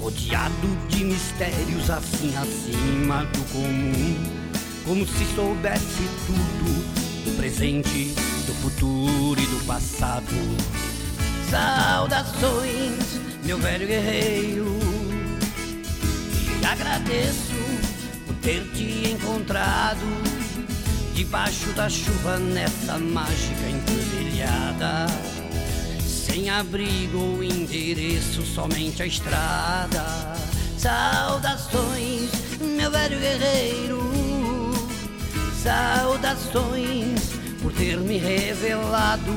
rodeado de mistérios assim acima do comum como se soubesse tudo do presente, do futuro e do passado. Saudações, meu velho guerreiro, agradeço por ter te encontrado debaixo da chuva nessa mágica encruzilhada. Sem abrigo ou endereço, somente a estrada. Saudações, meu velho guerreiro saudações por ter me revelado.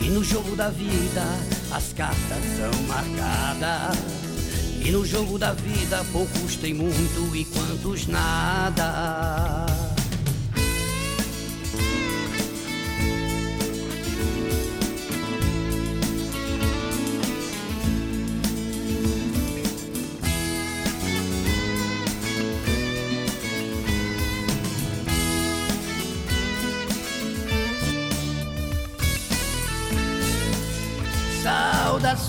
E no jogo da vida as cartas são marcadas. E no jogo da vida poucos têm muito e quantos nada.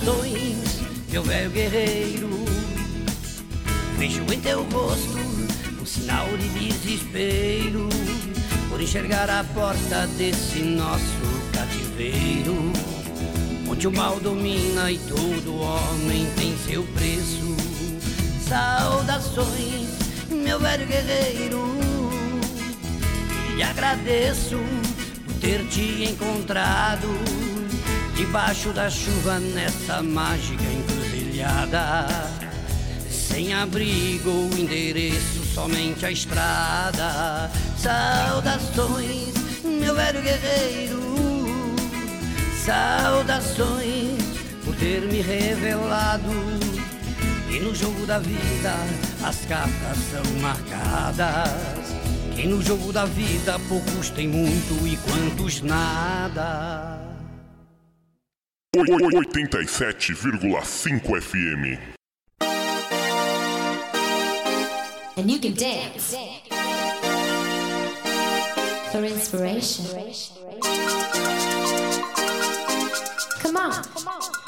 Saudações, meu velho guerreiro. Vejo em teu rosto um sinal de desespero por enxergar a porta desse nosso cativeiro, onde o mal domina e todo homem tem seu preço. Saudações, meu velho guerreiro, e agradeço por ter te encontrado debaixo da chuva nessa mágica encruzilhada. Sem abrigo ou endereço, somente a estrada. Saudações, meu velho guerreiro. Saudações por ter me revelado. E no jogo da vida as cartas são marcadas. Que no jogo da vida poucos têm muito e quantos nada. 87,5 FM. And you can dance for inspiration. Come on. Sweet sensation,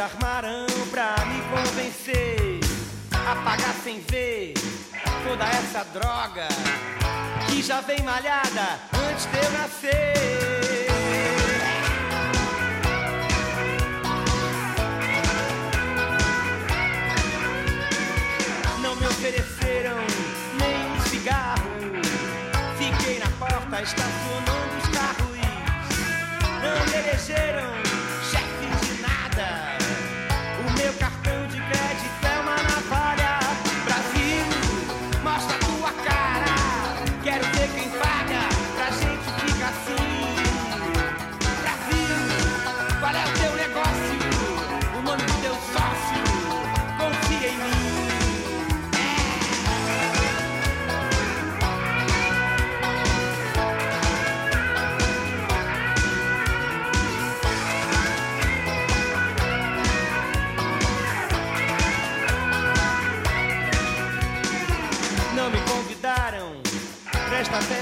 armaram pra me convencer a pagar sem ver toda essa droga que já vem malhada antes de eu nascer. Não me ofereceram nem um cigarro. Fiquei na porta estacionando os carros. Não me elegeram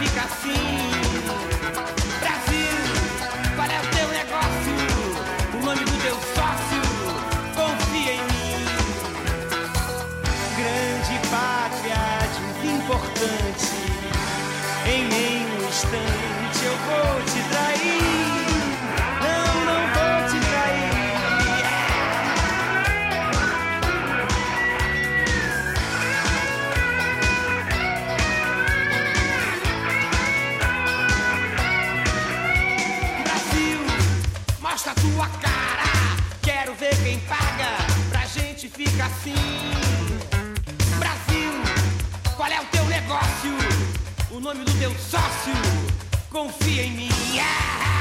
ficar assim. Tua cara. Quero ver quem paga pra gente ficar assim. Brasil, qual é o teu negócio? O nome do teu sócio? Confia em mim. Ah!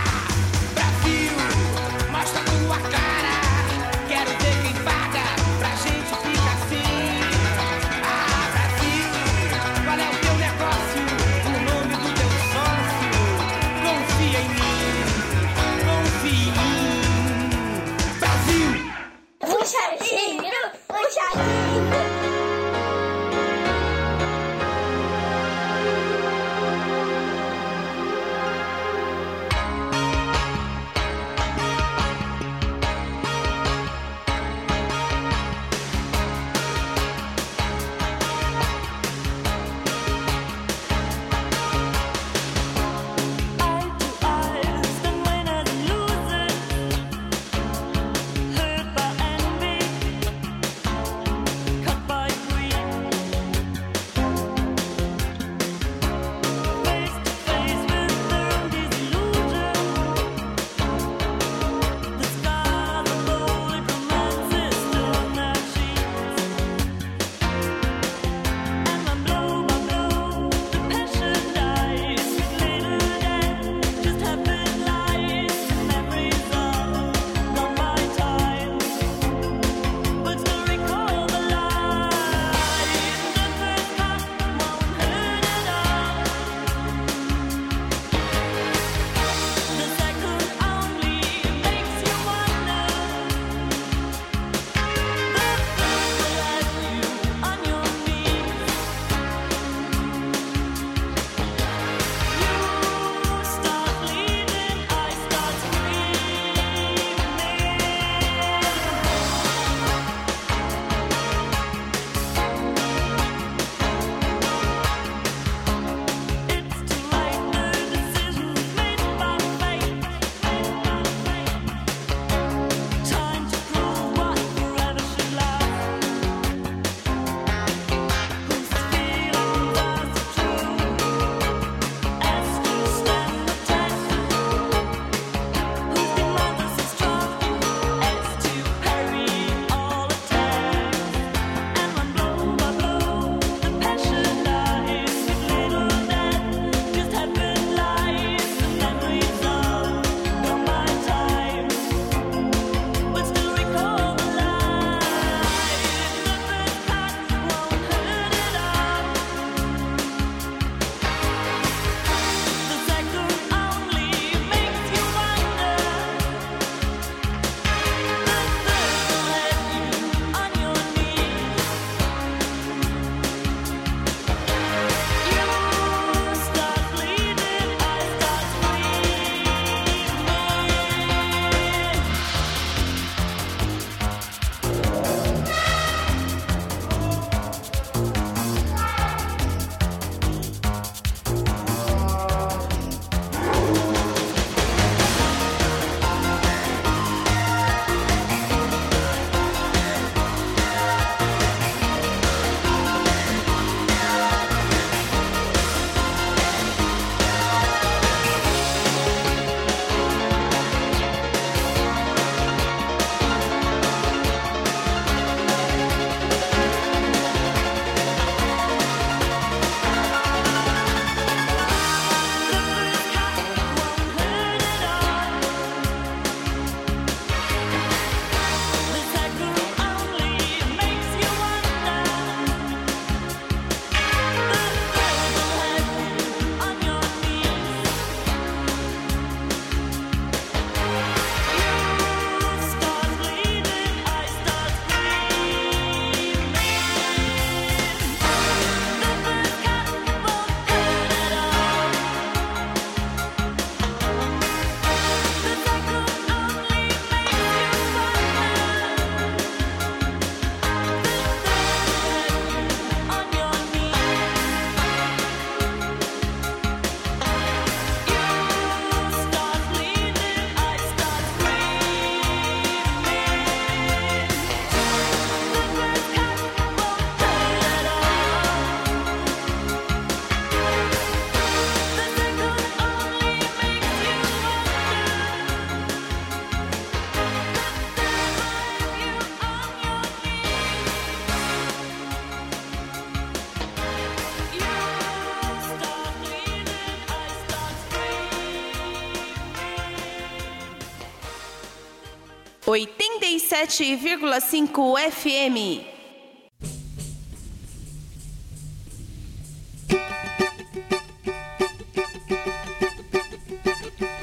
87,5 FM.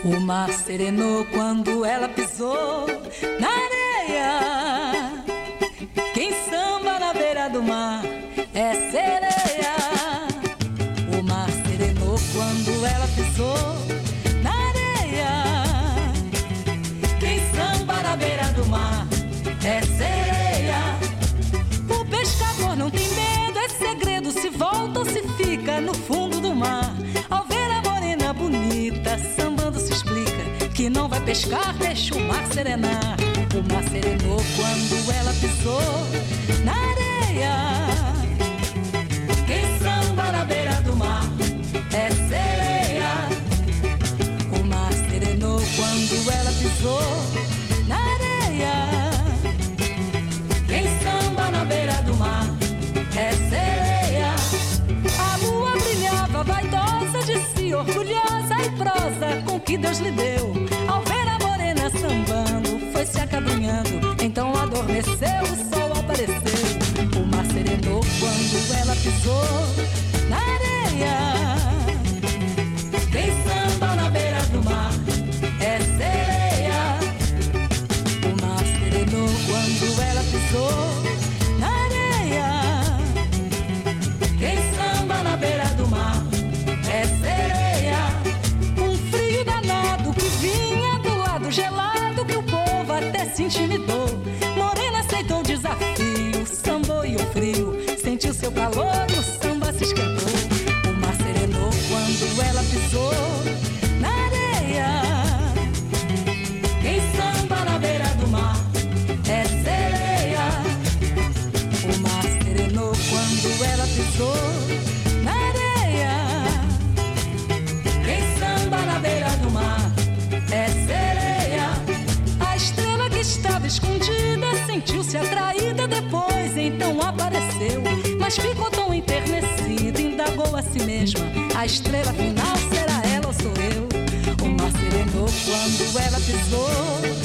O mar serenou quando ela pisou na areia. Pescar, deixa o mar serenar. O mar serenou quando ela pisou na areia. Quem samba na beira do mar é sereia. O mar serenou quando ela pisou na areia. Quem samba na beira do mar é sereia. A lua brilhava, vaidosa de si, orgulhosa e prosa com que Deus lhe deu. Ao sambando, foi se acabrunhando. Então adormeceu, o sol apareceu. O mar serenou quando ela pisou na areia. Quem samba na beira do mar é sereia. O mar serenou quando ela pisou calor o samba se. Mas ficou tão enternecida, indagou a si mesma. A estrela final será ela ou sou eu? O mar serenou quando ela pisou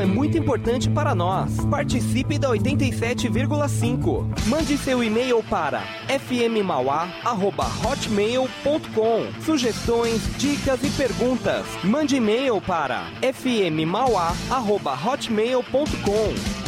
é muito importante para nós. Participe da 87,5. Mande seu e-mail para fmmauá@hotmail.com. Sugestões, dicas e perguntas. Mande e-mail para fmmauá@hotmail.com.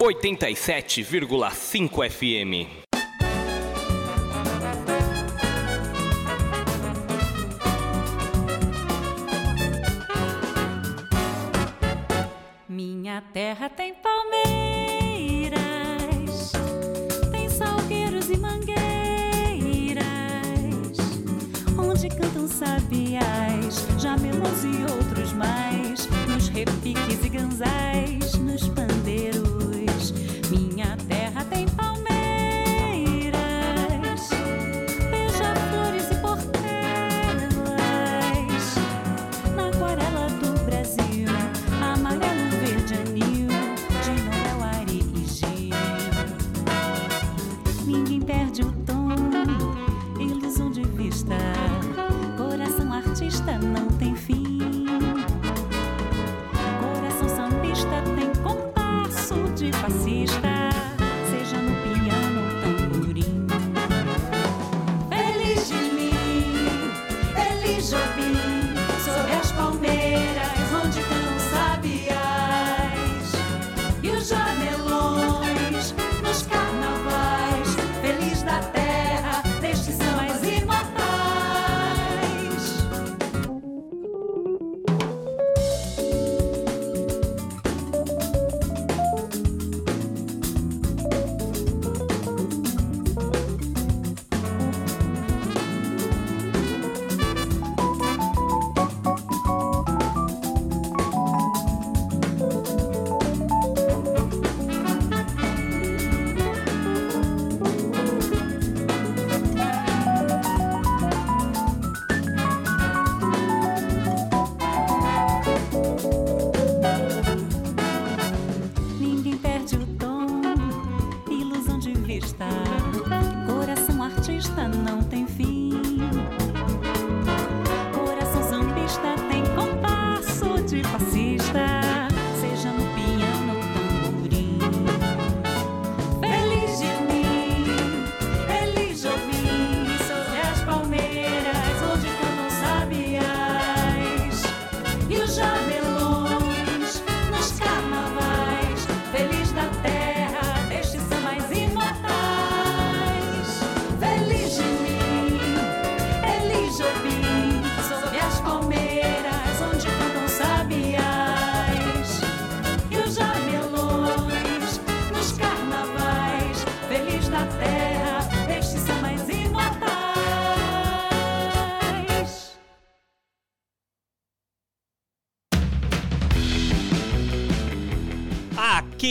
87,5 FM.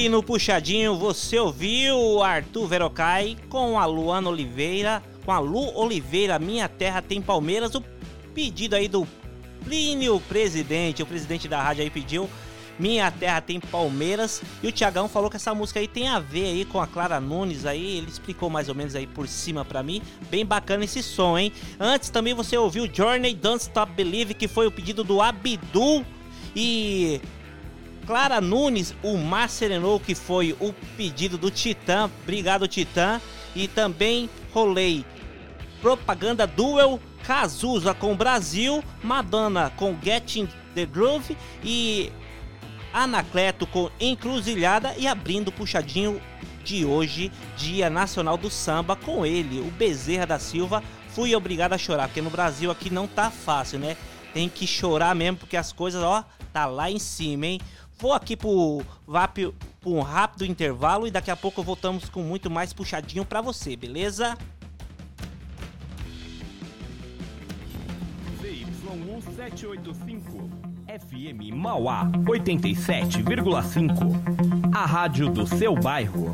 No Puxadinho você ouviu Arthur Verocai com a Luana Oliveira, com a Lu Oliveira, Minha Terra Tem Palmeiras, o pedido aí do Plínio Presidente, o presidente da rádio aí pediu Minha Terra Tem Palmeiras e o Tiagão falou que essa música aí tem a ver aí com a Clara Nunes aí, ele explicou mais ou menos aí por cima pra mim, bem bacana esse som, hein? Antes também você ouviu Journey Don't Stop Believe, que foi o pedido do Abdul e Clara Nunes, o Mar Serenou, que foi o pedido do Titã. Obrigado, Titã. E também rolei Propaganda Duel, Cazuza com Brasil, Madonna com Getting the Groove e Anacleto com Encruzilhada e abrindo o puxadinho de hoje, Dia Nacional do Samba, com ele, o Bezerra da Silva. Fui obrigado a chorar, porque no Brasil aqui não tá fácil, né? Tem que chorar mesmo, porque as coisas, ó, tá lá em cima, hein? Vou aqui pro, VAP, pro um rápido intervalo e daqui a pouco voltamos com muito mais puxadinho pra você, beleza? ZY1785 FM Mauá 87,5. A rádio do seu bairro.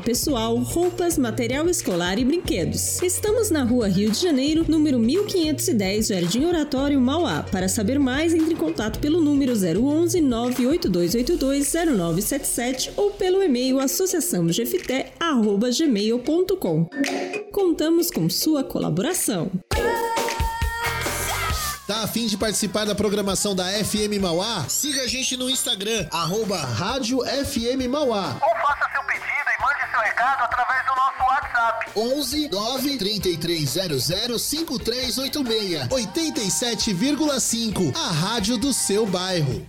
pessoal, roupas, material escolar e brinquedos. Estamos na rua Rio de Janeiro, número 1510, Jardim Oratório, Mauá. Para saber mais, entre em contato pelo número 011 98282 0977 ou pelo e-mail associaçãogefité.gmail.com. Contamos com sua colaboração. Tá afim de participar da programação da FM Mauá? Siga a gente no Instagram, arroba Rádio FM Mauá. Ou faça recado através do nosso WhatsApp. 11 9 3300 5386 87,5 A rádio do seu bairro.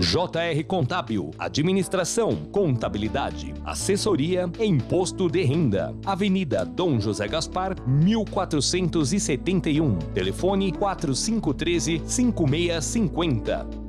JR Contábil, Administração, Contabilidade, Assessoria e Imposto de Renda. Avenida Dom José Gaspar, 1471. Telefone 4513 5650.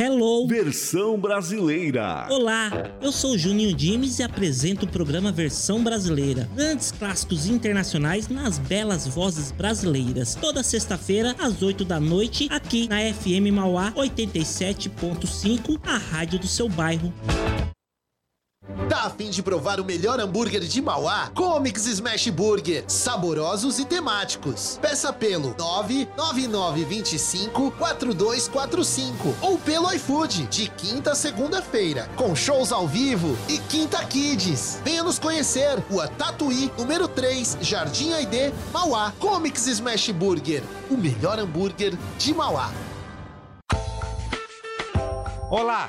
Hello! Versão brasileira. Olá, eu sou Juninho Dimes e apresento o programa Versão Brasileira. Grandes clássicos internacionais nas belas vozes brasileiras. Toda sexta-feira, às 8 da noite, aqui na FM Mauá 87.5, a rádio do seu bairro. Tá a fim de provar o melhor hambúrguer de Mauá? Comics Smash Burger, saborosos e temáticos. Peça pelo 999254245 ou pelo iFood, de quinta a segunda-feira, com shows ao vivo e Quinta Kids. Venha nos conhecer, Rua Tatuí, número 3, Jardim Aidê, Mauá. Comics Smash Burger, o melhor hambúrguer de Mauá. Olá,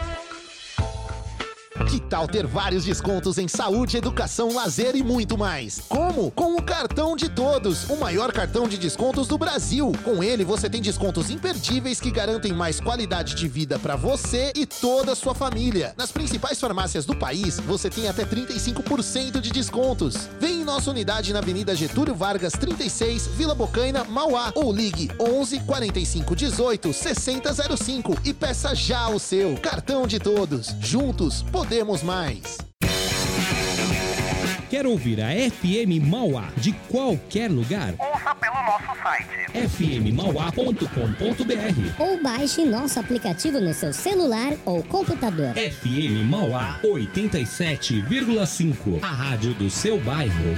Que tal ter vários descontos em saúde, educação, lazer e muito mais? Como? Com o cartão de todos, o maior cartão de descontos do Brasil. Com ele você tem descontos imperdíveis que garantem mais qualidade de vida para você e toda a sua família. Nas principais farmácias do país, você tem até 35% de descontos. Vem em nossa unidade na Avenida Getúlio Vargas 36, Vila Bocaina, Mauá ou ligue 11 45 18 6005 e peça já o seu cartão de todos. Juntos podemos mais. Quer ouvir a FM Mauá de qualquer lugar? Ouça pelo nosso site fmmauá.com.br ou baixe nosso aplicativo no seu celular ou computador. FM Mauá 87,5, a rádio do seu bairro.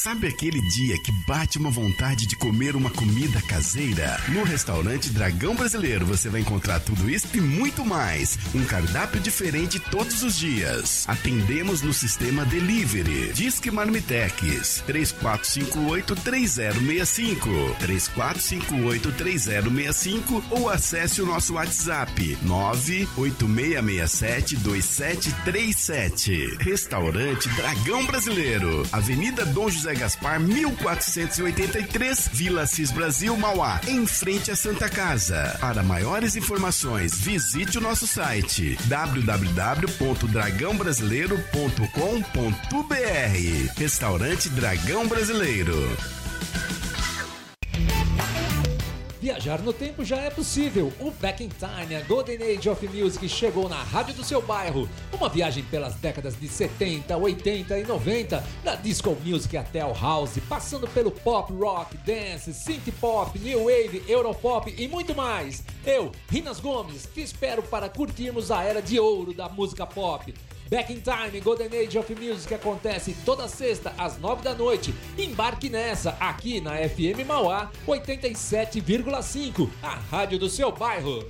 Sabe aquele dia que bate uma vontade de comer uma comida caseira? No restaurante Dragão Brasileiro você vai encontrar tudo isso e muito mais. Um cardápio diferente todos os dias. Atendemos no sistema Delivery. Disque Marmitex 3458-3065. 3458-3065 ou acesse o nosso WhatsApp 986672737. Restaurante Dragão Brasileiro. Avenida Dom José Gaspar, 1483, Vila Cis Brasil, Mauá, em frente à Santa Casa. Para maiores informações, visite o nosso site www.dragãobrasileiro.com.br. Restaurante Dragão Brasileiro. Viajar no tempo já é possível. O Back in Time, a Golden Age of Music, chegou na rádio do seu bairro. Uma viagem pelas décadas de 70, 80 e 90, da disco music até o house, passando pelo pop, rock, dance, synth pop, new wave, europop e muito mais. Eu, Rinas Gomes, te espero para curtirmos a era de ouro da música pop. Back in Time Golden Age of Music acontece toda sexta às nove da noite. Embarque nessa aqui na FM Mauá 87,5, a rádio do seu bairro.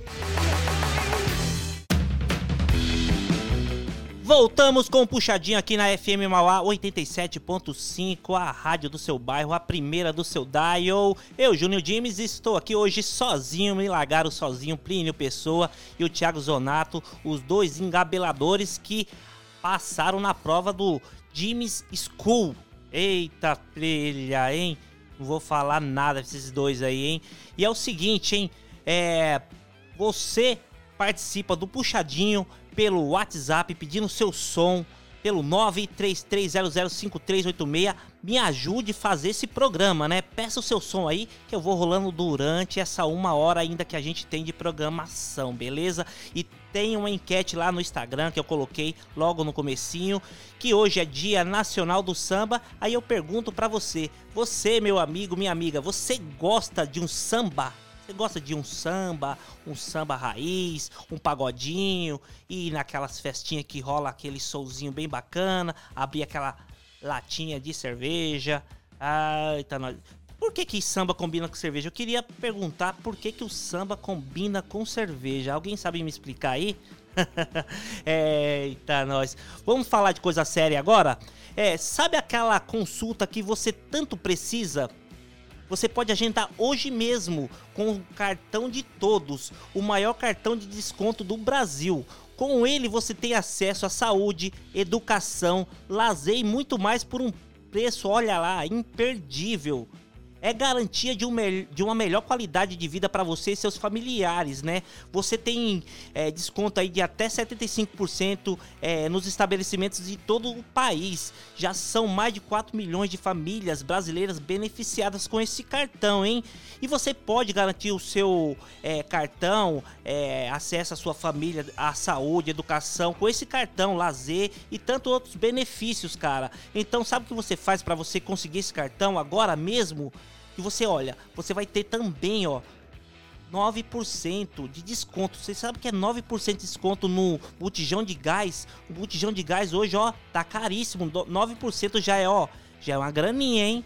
Voltamos com o puxadinho aqui na FM Mauá 87.5, a rádio do seu bairro, a primeira do seu dial. Eu, Júnior Dimes, estou aqui hoje sozinho, me largaram sozinho, Plínio Pessoa e o Thiago Zonato, os dois engabeladores que passaram na prova do Jimmy's School. Eita trilha, hein? Não vou falar nada desses dois aí, hein? E é o seguinte, hein? É. Você participa do puxadinho pelo WhatsApp pedindo seu som pelo 933005386. Me ajude a fazer esse programa, né? Peça o seu som aí que eu vou rolando durante essa uma hora ainda que a gente tem de programação, beleza? E tem uma enquete lá no Instagram que eu coloquei logo no comecinho, que hoje é Dia Nacional do Samba. Aí eu pergunto para você, você, meu amigo, minha amiga, você gosta de um samba? Você gosta de um samba, um samba raiz, um pagodinho, e naquelas festinhas que rola aquele solzinho bem bacana, abrir aquela latinha de cerveja. Ai, tá nós. Por que, que samba combina com cerveja? Eu queria perguntar por que, que o samba combina com cerveja. Alguém sabe me explicar aí? Eita, nós. Vamos falar de coisa séria agora? É, sabe aquela consulta que você tanto precisa? Você pode agendar hoje mesmo com o cartão de todos, o maior cartão de desconto do Brasil. Com ele você tem acesso à saúde, educação, lazer e muito mais por um preço, olha lá, imperdível é garantia de, um de uma melhor qualidade de vida para você e seus familiares, né? Você tem é, desconto aí de até 75% é, nos estabelecimentos de todo o país. Já são mais de 4 milhões de famílias brasileiras beneficiadas com esse cartão, hein? E você pode garantir o seu é, cartão, é, acesso à sua família, à saúde, educação, com esse cartão, lazer e tanto outros benefícios, cara. Então, sabe o que você faz para você conseguir esse cartão agora mesmo? E você olha, você vai ter também, ó, 9% de desconto. Você sabe que é 9% de desconto no botijão de gás? O botijão de gás hoje, ó, tá caríssimo. 9% já é, ó, já é uma graninha, hein?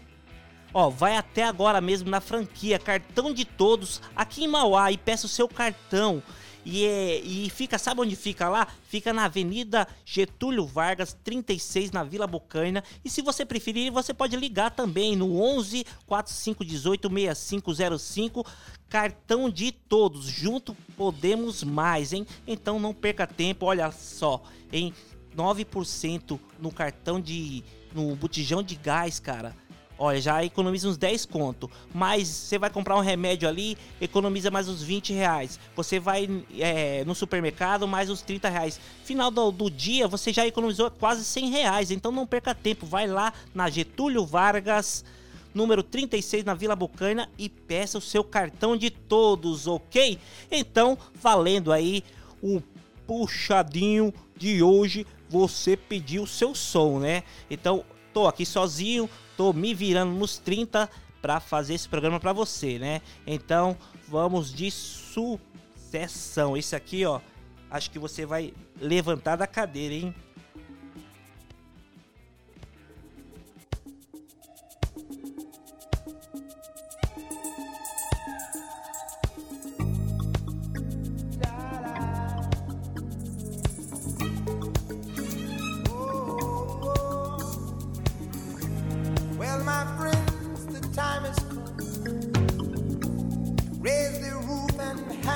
Ó, vai até agora mesmo na franquia Cartão de Todos aqui em Mauá e peça o seu cartão. E, é, e fica, sabe onde fica lá? Fica na Avenida Getúlio Vargas, 36, na Vila Bocaina. E se você preferir, você pode ligar também no 11 4518 6505. Cartão de todos, junto podemos mais, hein? Então não perca tempo, olha só, em 9% no cartão de. no botijão de gás, cara. Olha, já economiza uns 10 conto. Mas você vai comprar um remédio ali, economiza mais uns 20 reais. Você vai é, no supermercado, mais uns 30 reais. Final do, do, dia, você já economizou quase 100 reais. Então não perca tempo. Vai lá na Getúlio Vargas, número 36, na Vila Bocaina e peça o seu cartão de todos, ok? Então, valendo aí o puxadinho de hoje, você pediu o seu som, né? Então, tô aqui sozinho, tô me virando nos 30 para fazer esse programa para você, né? Então, vamos de sucessão. Esse aqui, ó, acho que você vai levantar da cadeira, hein?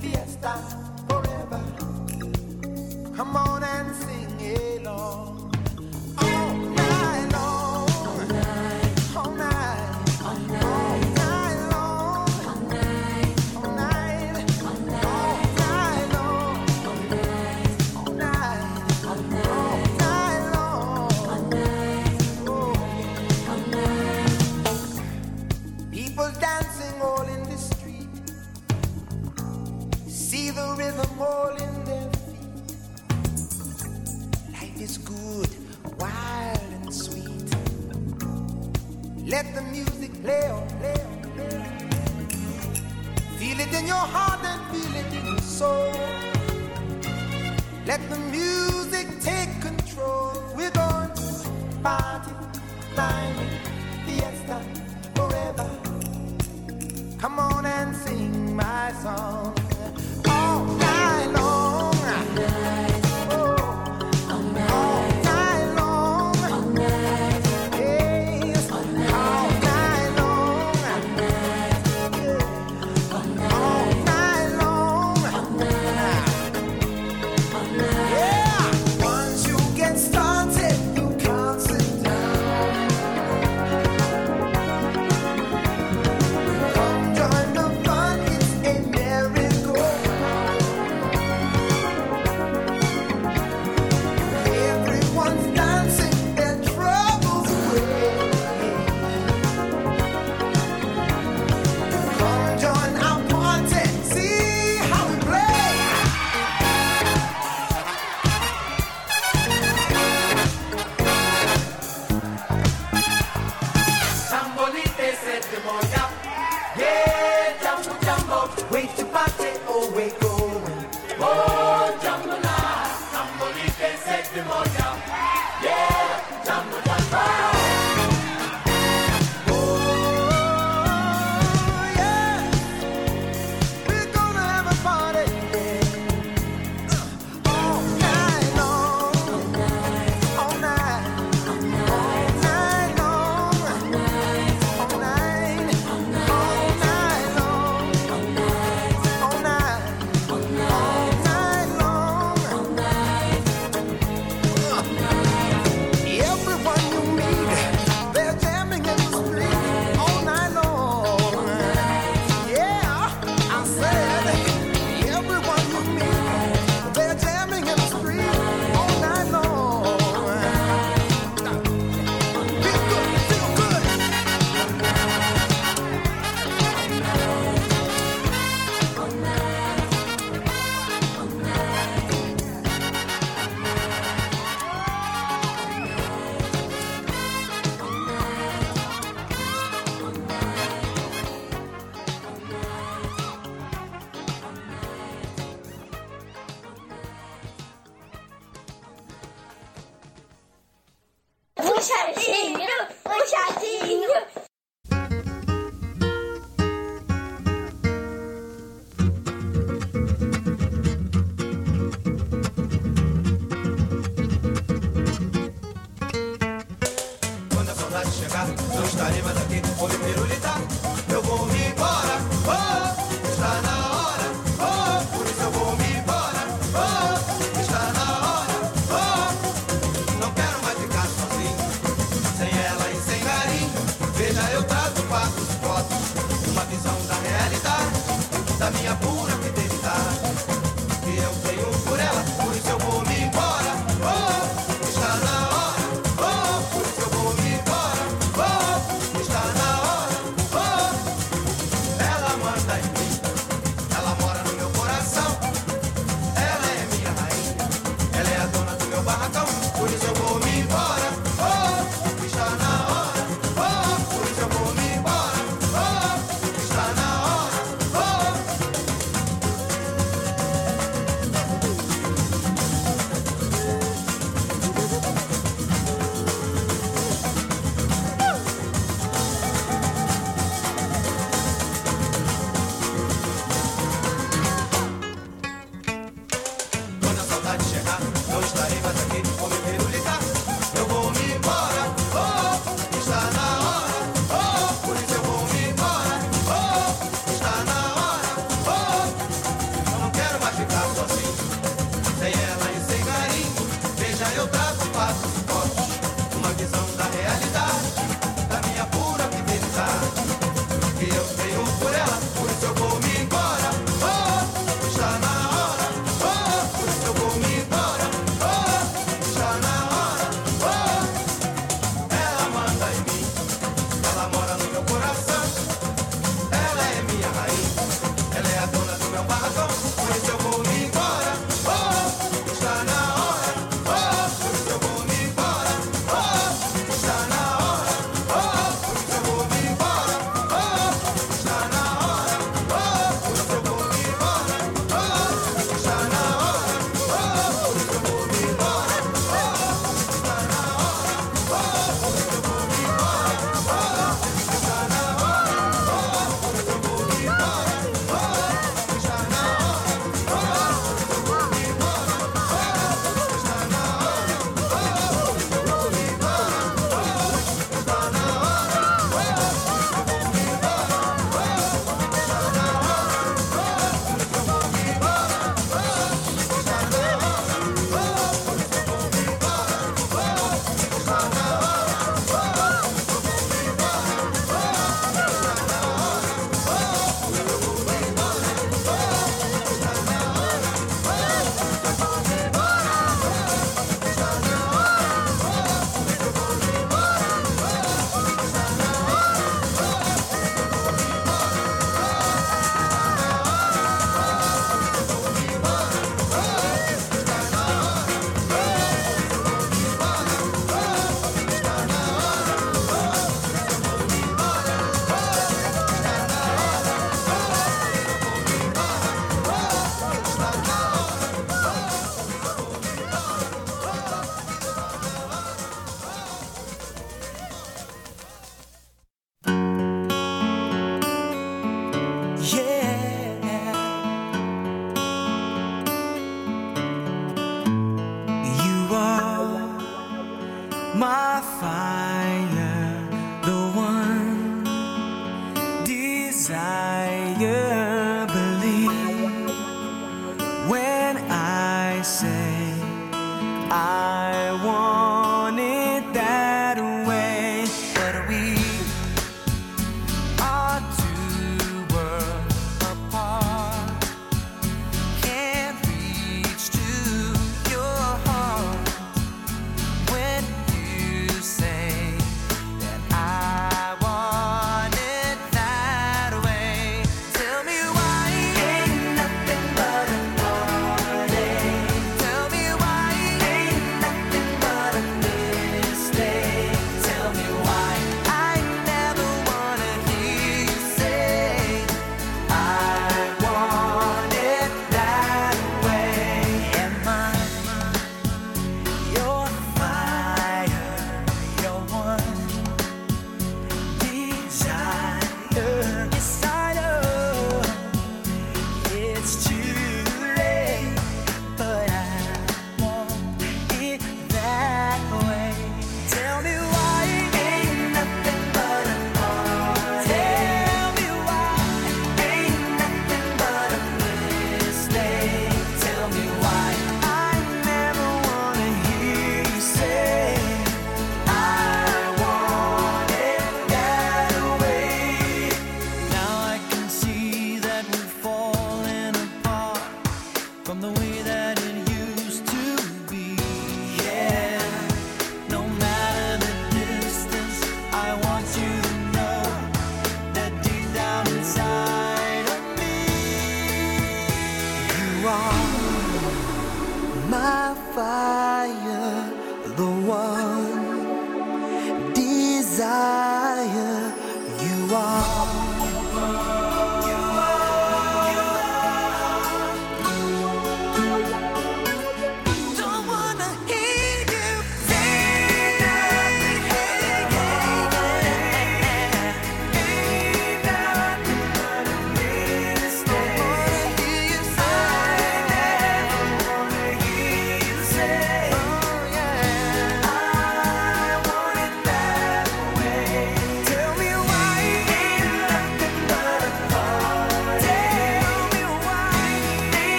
fiesta forever. Come on and sing along.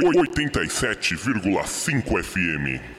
87,5 FM.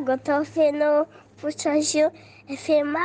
Chego, tô ouvindo Puxadinho FM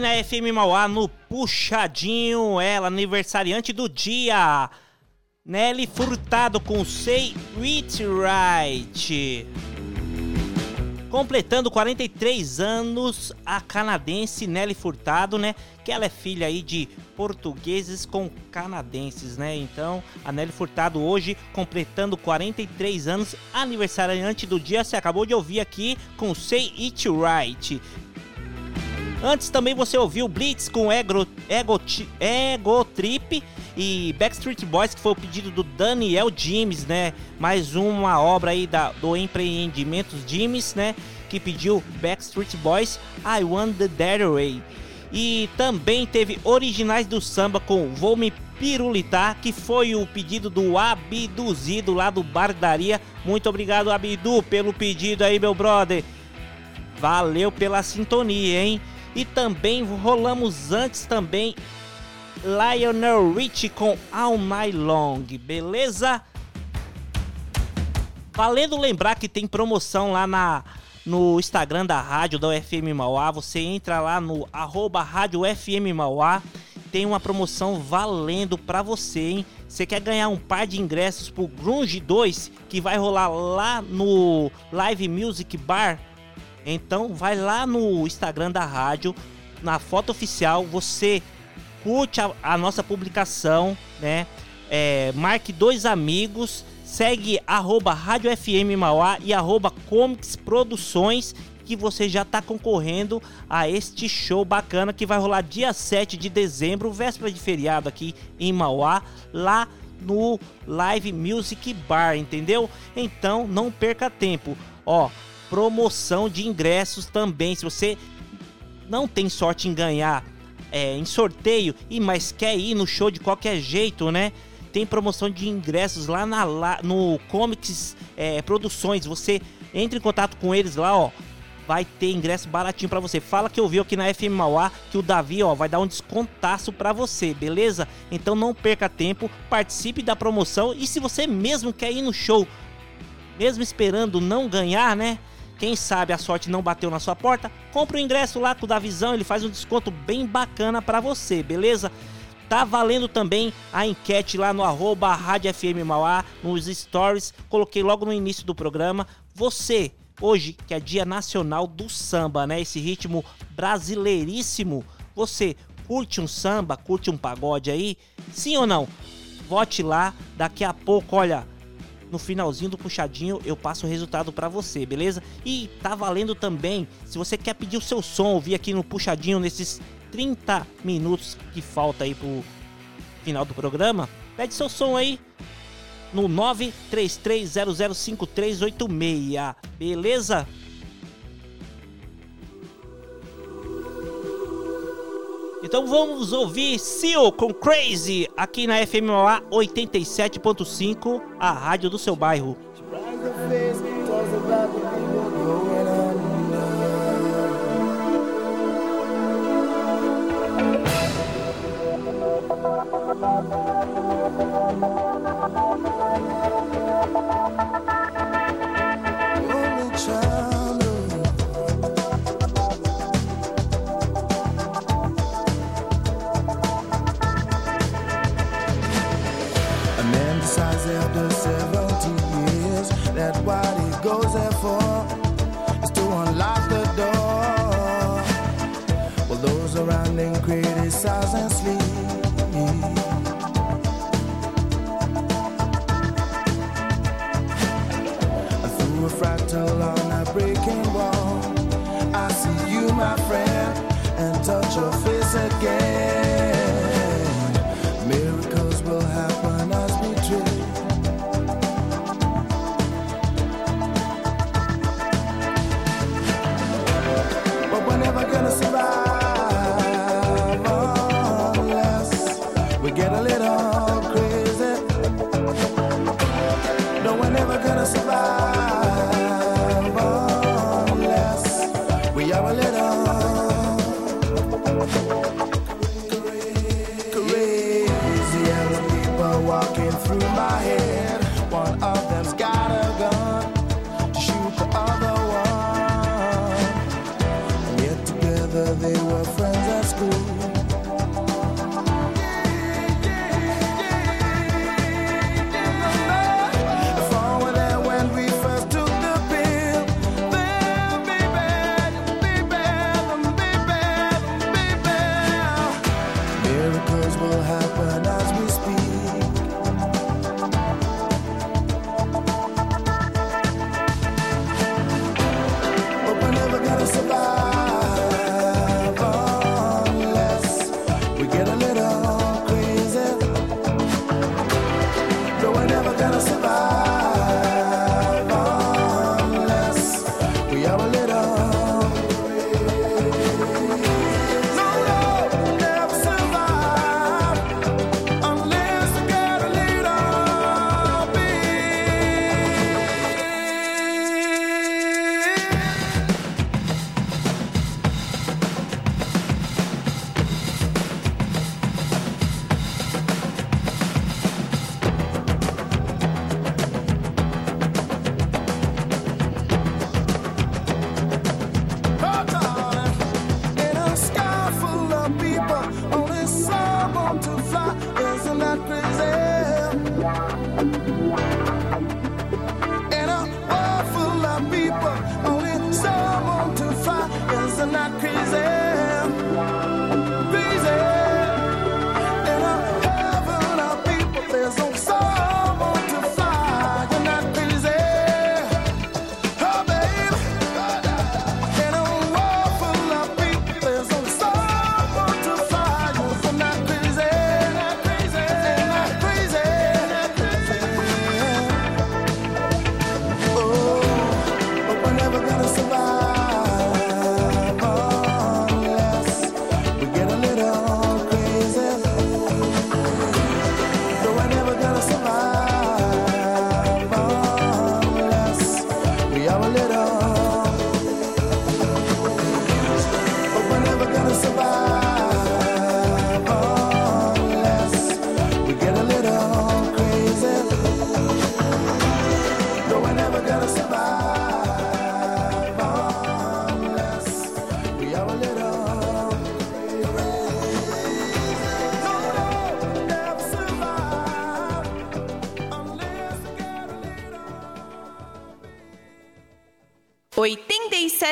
na FM Mauá, no Puxadinho, ela, aniversariante do dia. Nelly Furtado com Say It Right. Completando 43 anos, a canadense Nelly Furtado, né? Que ela é filha aí de portugueses com canadenses, né? Então, a Nelly Furtado hoje completando 43 anos, aniversariante do dia, você acabou de ouvir aqui com Say It Right. Antes também você ouviu Blitz com Ego, Ego, Ego Trip e Backstreet Boys, que foi o pedido do Daniel James, né? Mais uma obra aí da, do Empreendimentos James, né? Que pediu Backstreet Boys, I Want the That Way. E também teve originais do samba com Vou Me Pirulitar, que foi o pedido do Abduzido lá do Bardaria. Muito obrigado, Abdu, pelo pedido aí, meu brother. Valeu pela sintonia, hein? E também rolamos antes também Lionel Richie com All My Long, beleza? Valendo lembrar que tem promoção lá na, no Instagram da rádio da UFM Mauá. Você entra lá no arroba rádio FM Mauá. Tem uma promoção valendo pra você, hein? Você quer ganhar um par de ingressos pro Grunge 2 que vai rolar lá no Live Music Bar? Então vai lá no Instagram da rádio, na foto oficial, você curte a, a nossa publicação, né? É, marque dois amigos, segue arroba Rádio FM Mauá e arroba Comics Produções que você já está concorrendo a este show bacana que vai rolar dia 7 de dezembro, véspera de feriado aqui em Mauá, lá no Live Music Bar, entendeu? Então não perca tempo. Ó, promoção de ingressos também. Se você não tem sorte em ganhar é, em sorteio e mas quer ir no show de qualquer jeito, né? Tem promoção de ingressos lá na, lá, no Comics é, Produções. Você entra em contato com eles lá, ó. Vai ter ingresso baratinho para você. Fala que eu vi aqui na FM Mauá que o Davi, ó, vai dar um descontaço para você, beleza? Então não perca tempo, participe da promoção e se você mesmo quer ir no show, mesmo esperando não ganhar, né? Quem sabe a sorte não bateu na sua porta? Compre o ingresso lá com o Davizão, ele faz um desconto bem bacana para você, beleza? Tá valendo também a enquete lá no arroba Rádio FM Mauá, nos stories. Coloquei logo no início do programa. Você, hoje, que é dia nacional do samba, né? Esse ritmo brasileiríssimo. Você curte um samba, curte um pagode aí? Sim ou não? Vote lá, daqui a pouco, olha, no finalzinho do puxadinho eu passo o resultado para você, beleza? E tá valendo também, se você quer pedir o seu som, ouvir aqui no puxadinho nesses 30 minutos que falta aí pro final do programa, pede seu som aí no 933005386, beleza? Então vamos ouvir Seal com Crazy aqui na FM Mauá 87.5, a rádio do seu bairro. Only goes there for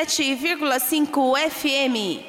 107,5 FM.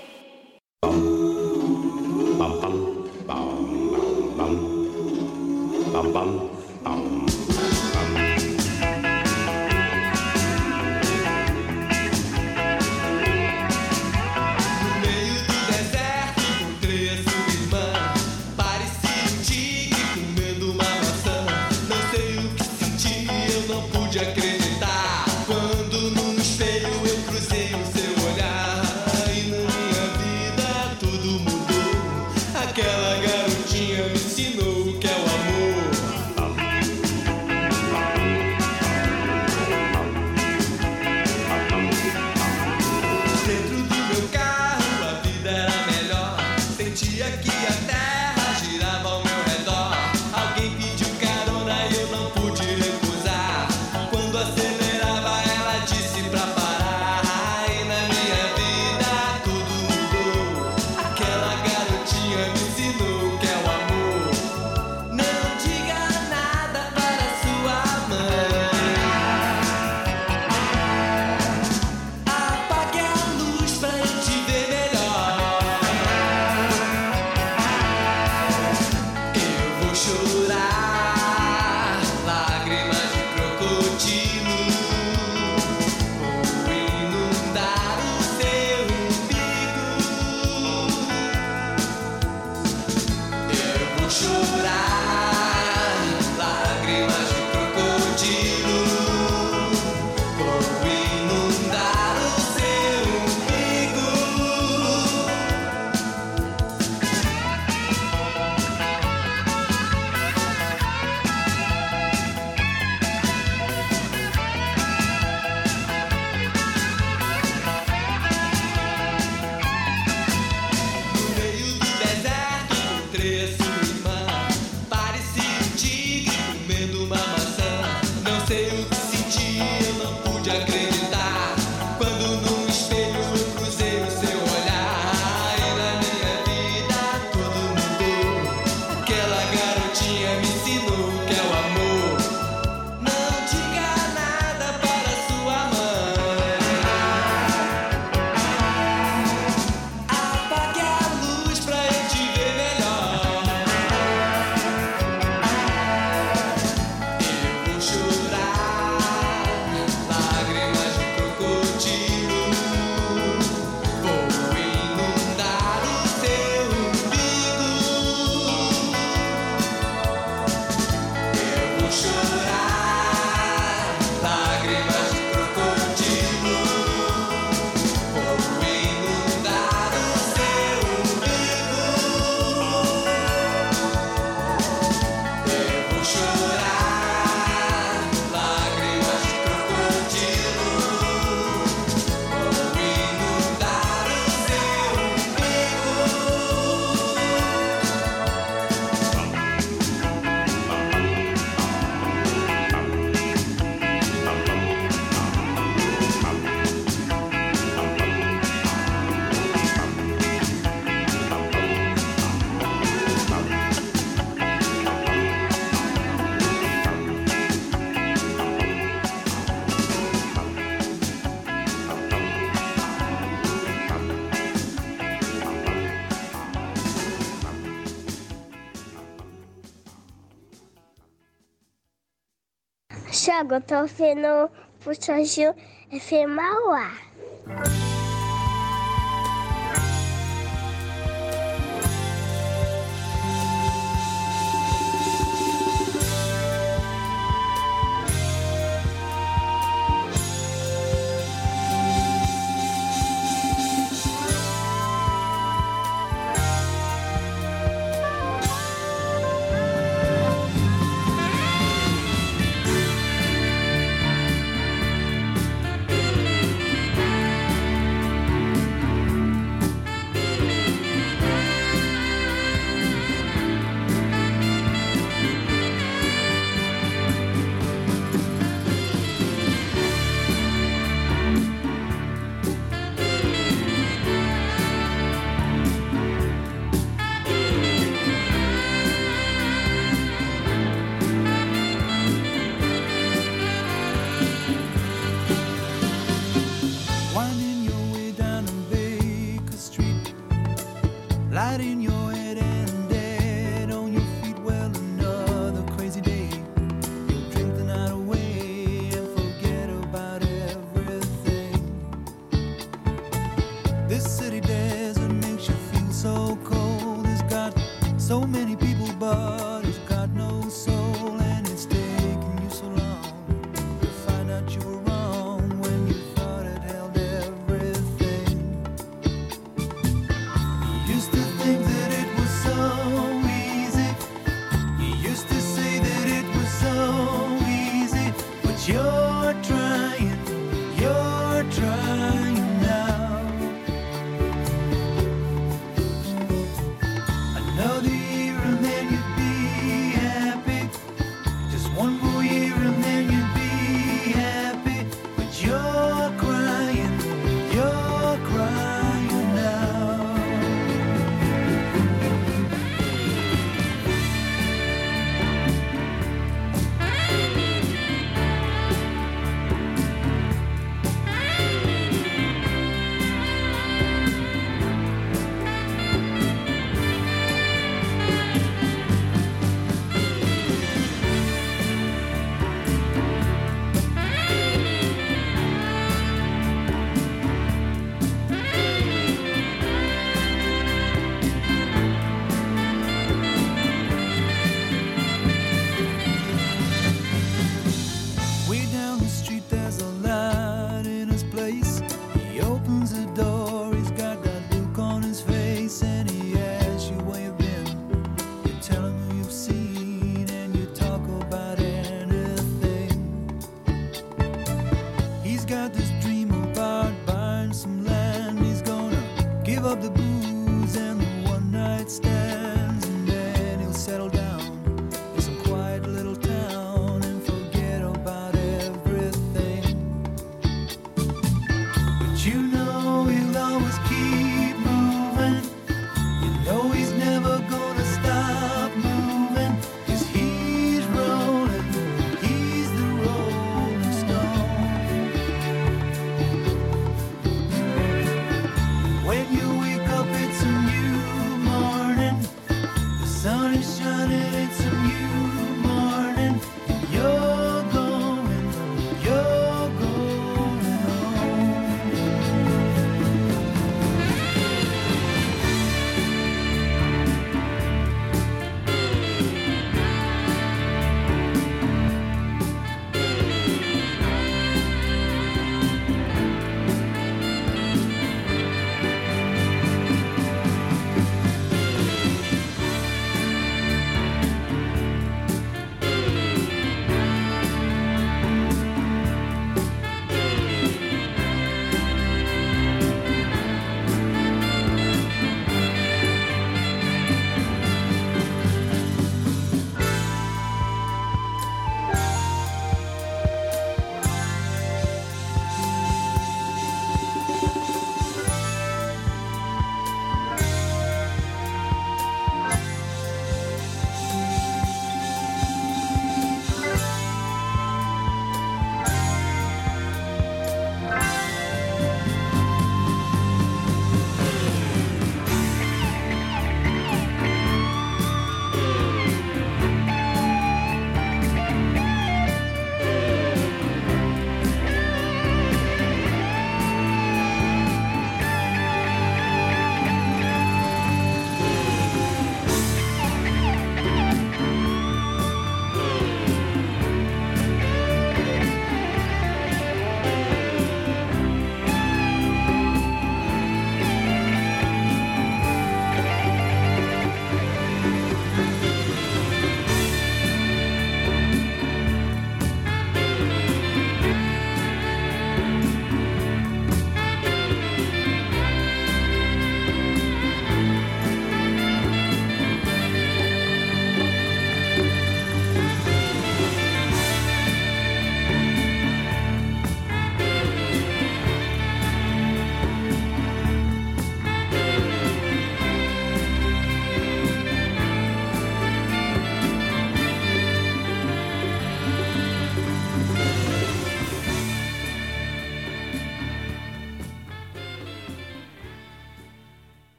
Tiago, tô vendo o Puxa Gil é Mauá.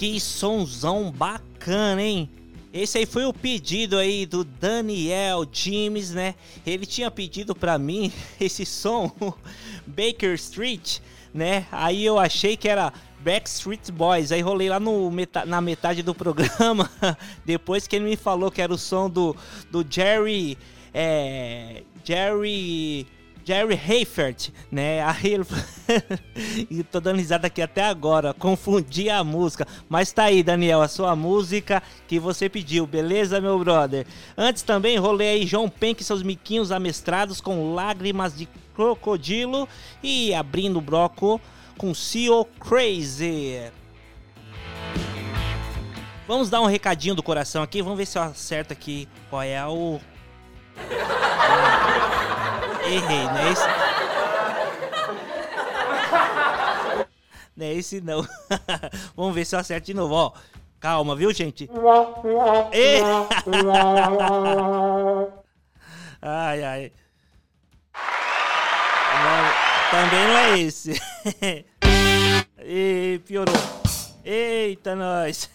Que sonzão bacana, hein? Esse aí foi o pedido aí do Daniel James, né? Ele tinha pedido pra mim esse som, Baker Street, né? Aí eu achei que era Backstreet Boys. Aí rolei lá no na metade do programa, depois que ele me falou que era o som do, do Jerry. É, Jerry. Jerry Hayfert, né? Aí ele... e tô dando risada aqui até agora, confundi a música. Mas tá aí, Daniel, a sua música que você pediu, beleza, meu brother? Antes também rolei aí João Penck e seus miquinhos amestrados com lágrimas de crocodilo e abrindo o bloco com CEO Crazy. Vamos dar um recadinho do coração aqui, vamos ver se eu acerto aqui qual é o. Errei, não é esse? Não é esse não. vamos ver se eu acerto de novo, ó. Calma, viu, gente? Ê! ai, ai. Não, também não é esse. e piorou. Eita, nós.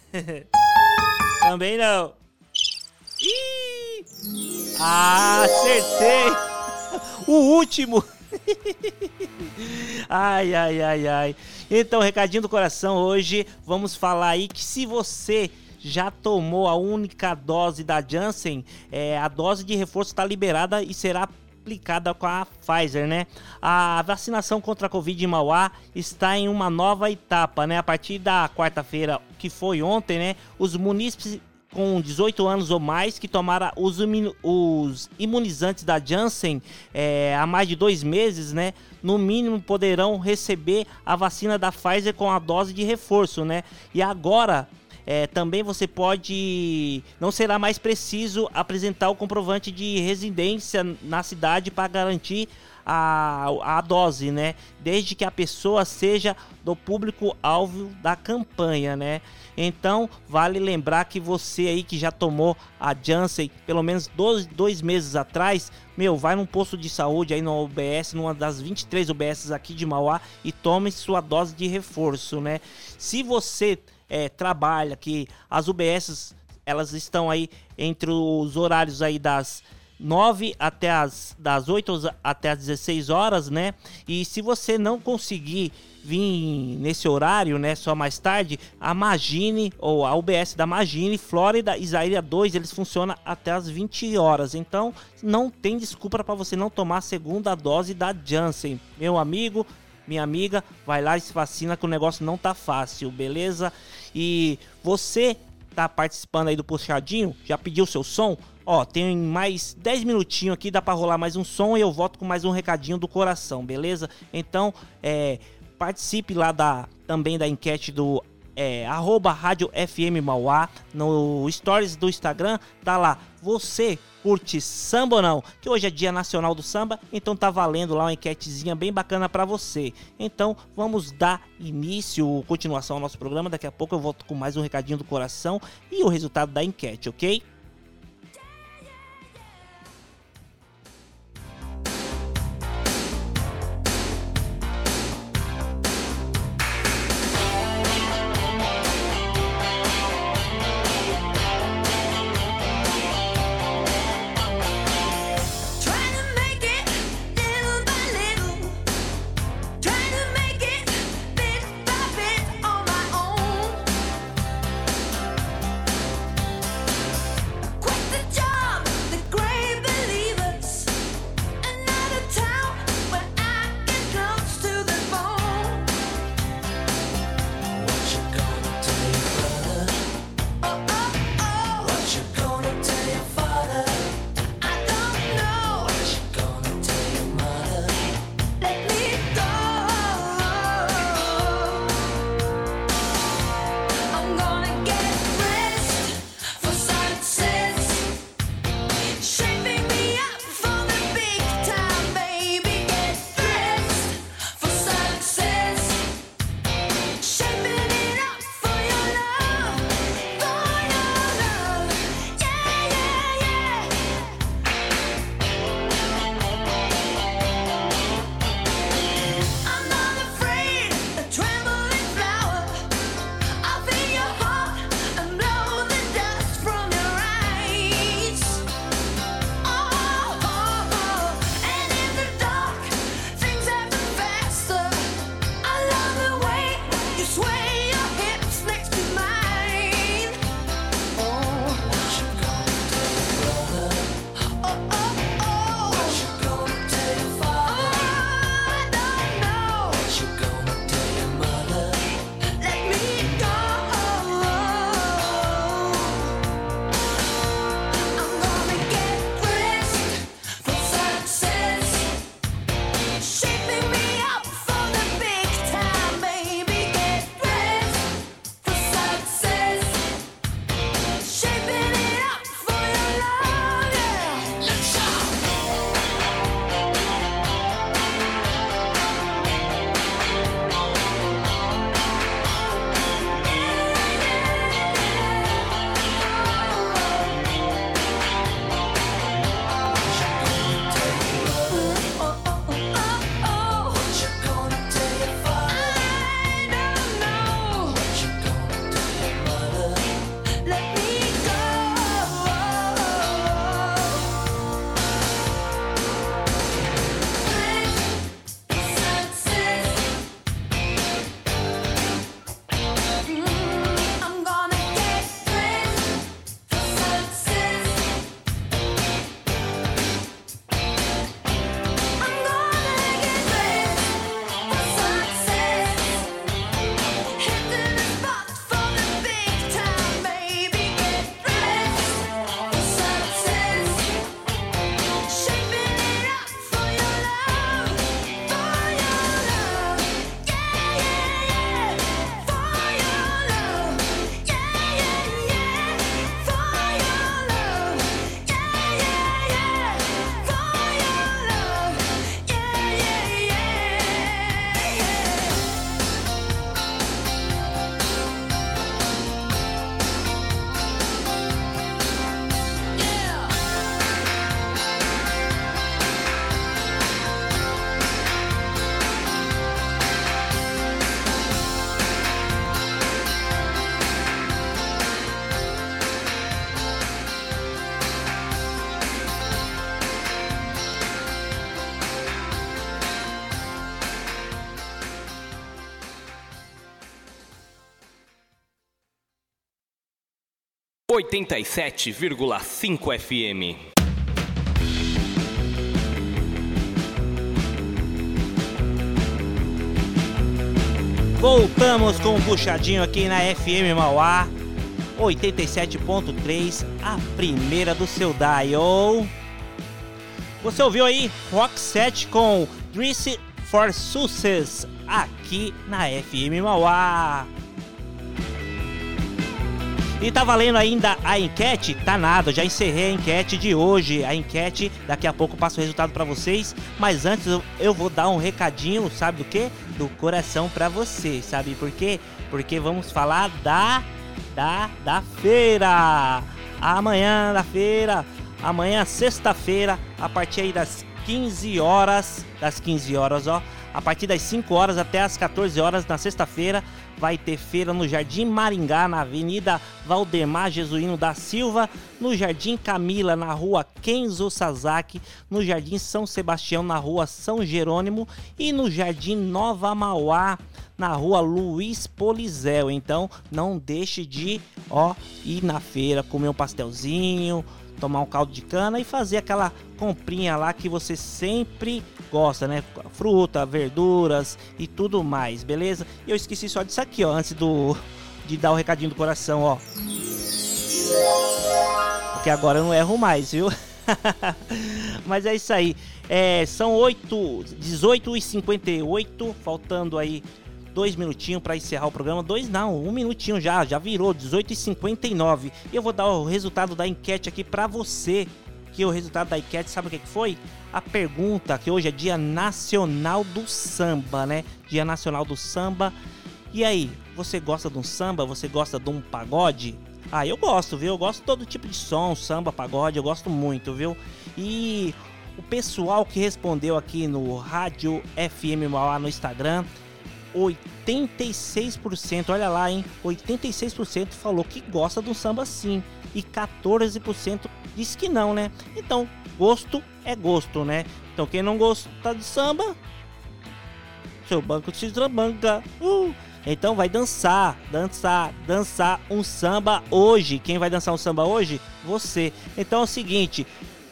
também não. Ih! Ah, acertei! O último! ai, ai, ai, ai. Então, recadinho do coração, hoje vamos falar aí que se você já tomou a única dose da Janssen, é, a dose de reforço está liberada e será aplicada com a Pfizer, né? A vacinação contra a Covid em Mauá está em uma nova etapa, né? A partir da quarta-feira, que foi ontem, né? Os munícipes com 18 anos ou mais que tomaram os, os imunizantes da Janssen é, há mais de dois meses, né? No mínimo poderão receber a vacina da Pfizer com a dose de reforço, né? E agora é, também você pode. Não será mais preciso apresentar o comprovante de residência na cidade para garantir a, a dose, né? Desde que a pessoa seja do público-alvo da campanha, né? Então, vale lembrar que você aí que já tomou a Janssen pelo menos dois, dois meses atrás, meu, vai num posto de saúde aí no UBS, numa das 23 UBS aqui de Mauá e tome sua dose de reforço, né? Se você é, trabalha, que as UBS elas estão aí entre os horários aí das 9 até as das 8 até as 16 horas, né? E se você não conseguir vir nesse horário, né, só mais tarde, a Magine ou a UBS da Magine, Flórida Zaire 2, eles funcionam até as 20 horas. Então, não tem desculpa para você não tomar a segunda dose da Janssen. Meu amigo, minha amiga, vai lá e se vacina que o negócio não tá fácil, beleza? E você tá participando aí do puxadinho, já pediu seu som? Ó, tem mais 10 minutinhos aqui, dá pra rolar mais um som e eu volto com mais um recadinho do coração, beleza? Então, é, participe lá da, também da enquete do é, arroba Rádio FM Mauá, no stories do Instagram, tá lá, você curte samba ou não? Que hoje é dia nacional do samba, então tá valendo lá uma enquetezinha bem bacana pra você. Então vamos dar início, continuação ao nosso programa, daqui a pouco eu volto com mais um recadinho do coração e o resultado da enquete, ok? 87,5 FM. Voltamos com um puxadinho aqui na FM Mauá 87.3, a primeira do seu dial. Você ouviu aí Rock 7 com Dress for Success aqui na FM Mauá. E tá valendo ainda a enquete? Tá nada, já encerrei a enquete de hoje. A enquete, daqui a pouco eu passo o resultado pra vocês. Mas antes eu, vou dar um recadinho, sabe do que? Do coração pra você, sabe por quê? Porque vamos falar da. da. da feira! Amanhã da feira, amanhã sexta-feira, a partir aí das 15 horas. Das 15 horas, ó. A partir das 5 horas até as 14 horas na sexta-feira vai ter feira no Jardim Maringá, na Avenida Valdemar Jesuíno da Silva, no Jardim Camila, na Rua Kenzo Sasaki, no Jardim São Sebastião, na Rua São Jerônimo e no Jardim Nova Mauá, na Rua Luiz Polizel. Então, não deixe de, ó, ir na feira, comer um pastelzinho, tomar um caldo de cana e fazer aquela comprinha lá que você sempre gosta, né? Fruta, verduras e tudo mais, beleza? E eu esqueci só disso aqui, ó, antes do de dar o recadinho do coração, ó. Porque agora eu não erro mais, viu? Mas é isso aí. É, são 8, 18 e 58, faltando aí dois minutinhos para encerrar o programa. Dois não, um minutinho já, já virou, 18 e 59. Eu vou dar o resultado da enquete aqui para você. Que o resultado da enquete, sabe o que que foi? A pergunta, que hoje é Dia Nacional do Samba, né? Dia Nacional do Samba. E aí, você gosta de um samba? Você gosta de um pagode? Ah, eu gosto, viu? Eu gosto de todo tipo de som, samba, pagode, eu gosto muito, viu? E o pessoal que respondeu aqui no Rádio FM Mauá no Instagram, 86%, olha lá, hein? 86% falou que gosta do samba sim e 14% disse que não, né? Então, gosto é gosto, né? Então, quem não gosta de samba, seu banco se trabanca. Uh! Então vai dançar, dançar, dançar um samba hoje. Quem vai dançar um samba hoje? Você. Então é o seguinte,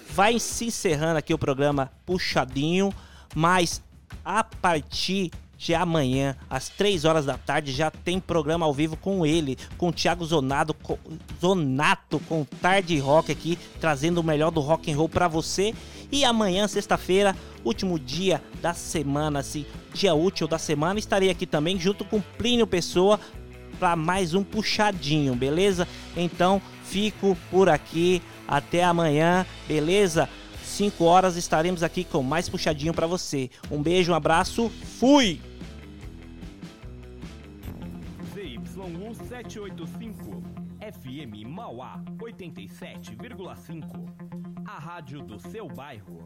vai se encerrando aqui o programa puxadinho, mas a partir de amanhã, às 3 horas da tarde, já tem programa ao vivo com ele, com o Thiago Zonado, com, Zonato, com Tarde Rock aqui, trazendo o melhor do rock and roll para você. E amanhã, sexta-feira, último dia da semana, assim, dia útil da semana, estarei aqui também junto com Plínio Pessoa para mais um puxadinho, beleza? Então, fico por aqui até amanhã, beleza? 5 horas estaremos aqui com mais puxadinho para você. Um beijo, um abraço, fui! 785, FM Mauá 87,5. A rádio do seu bairro.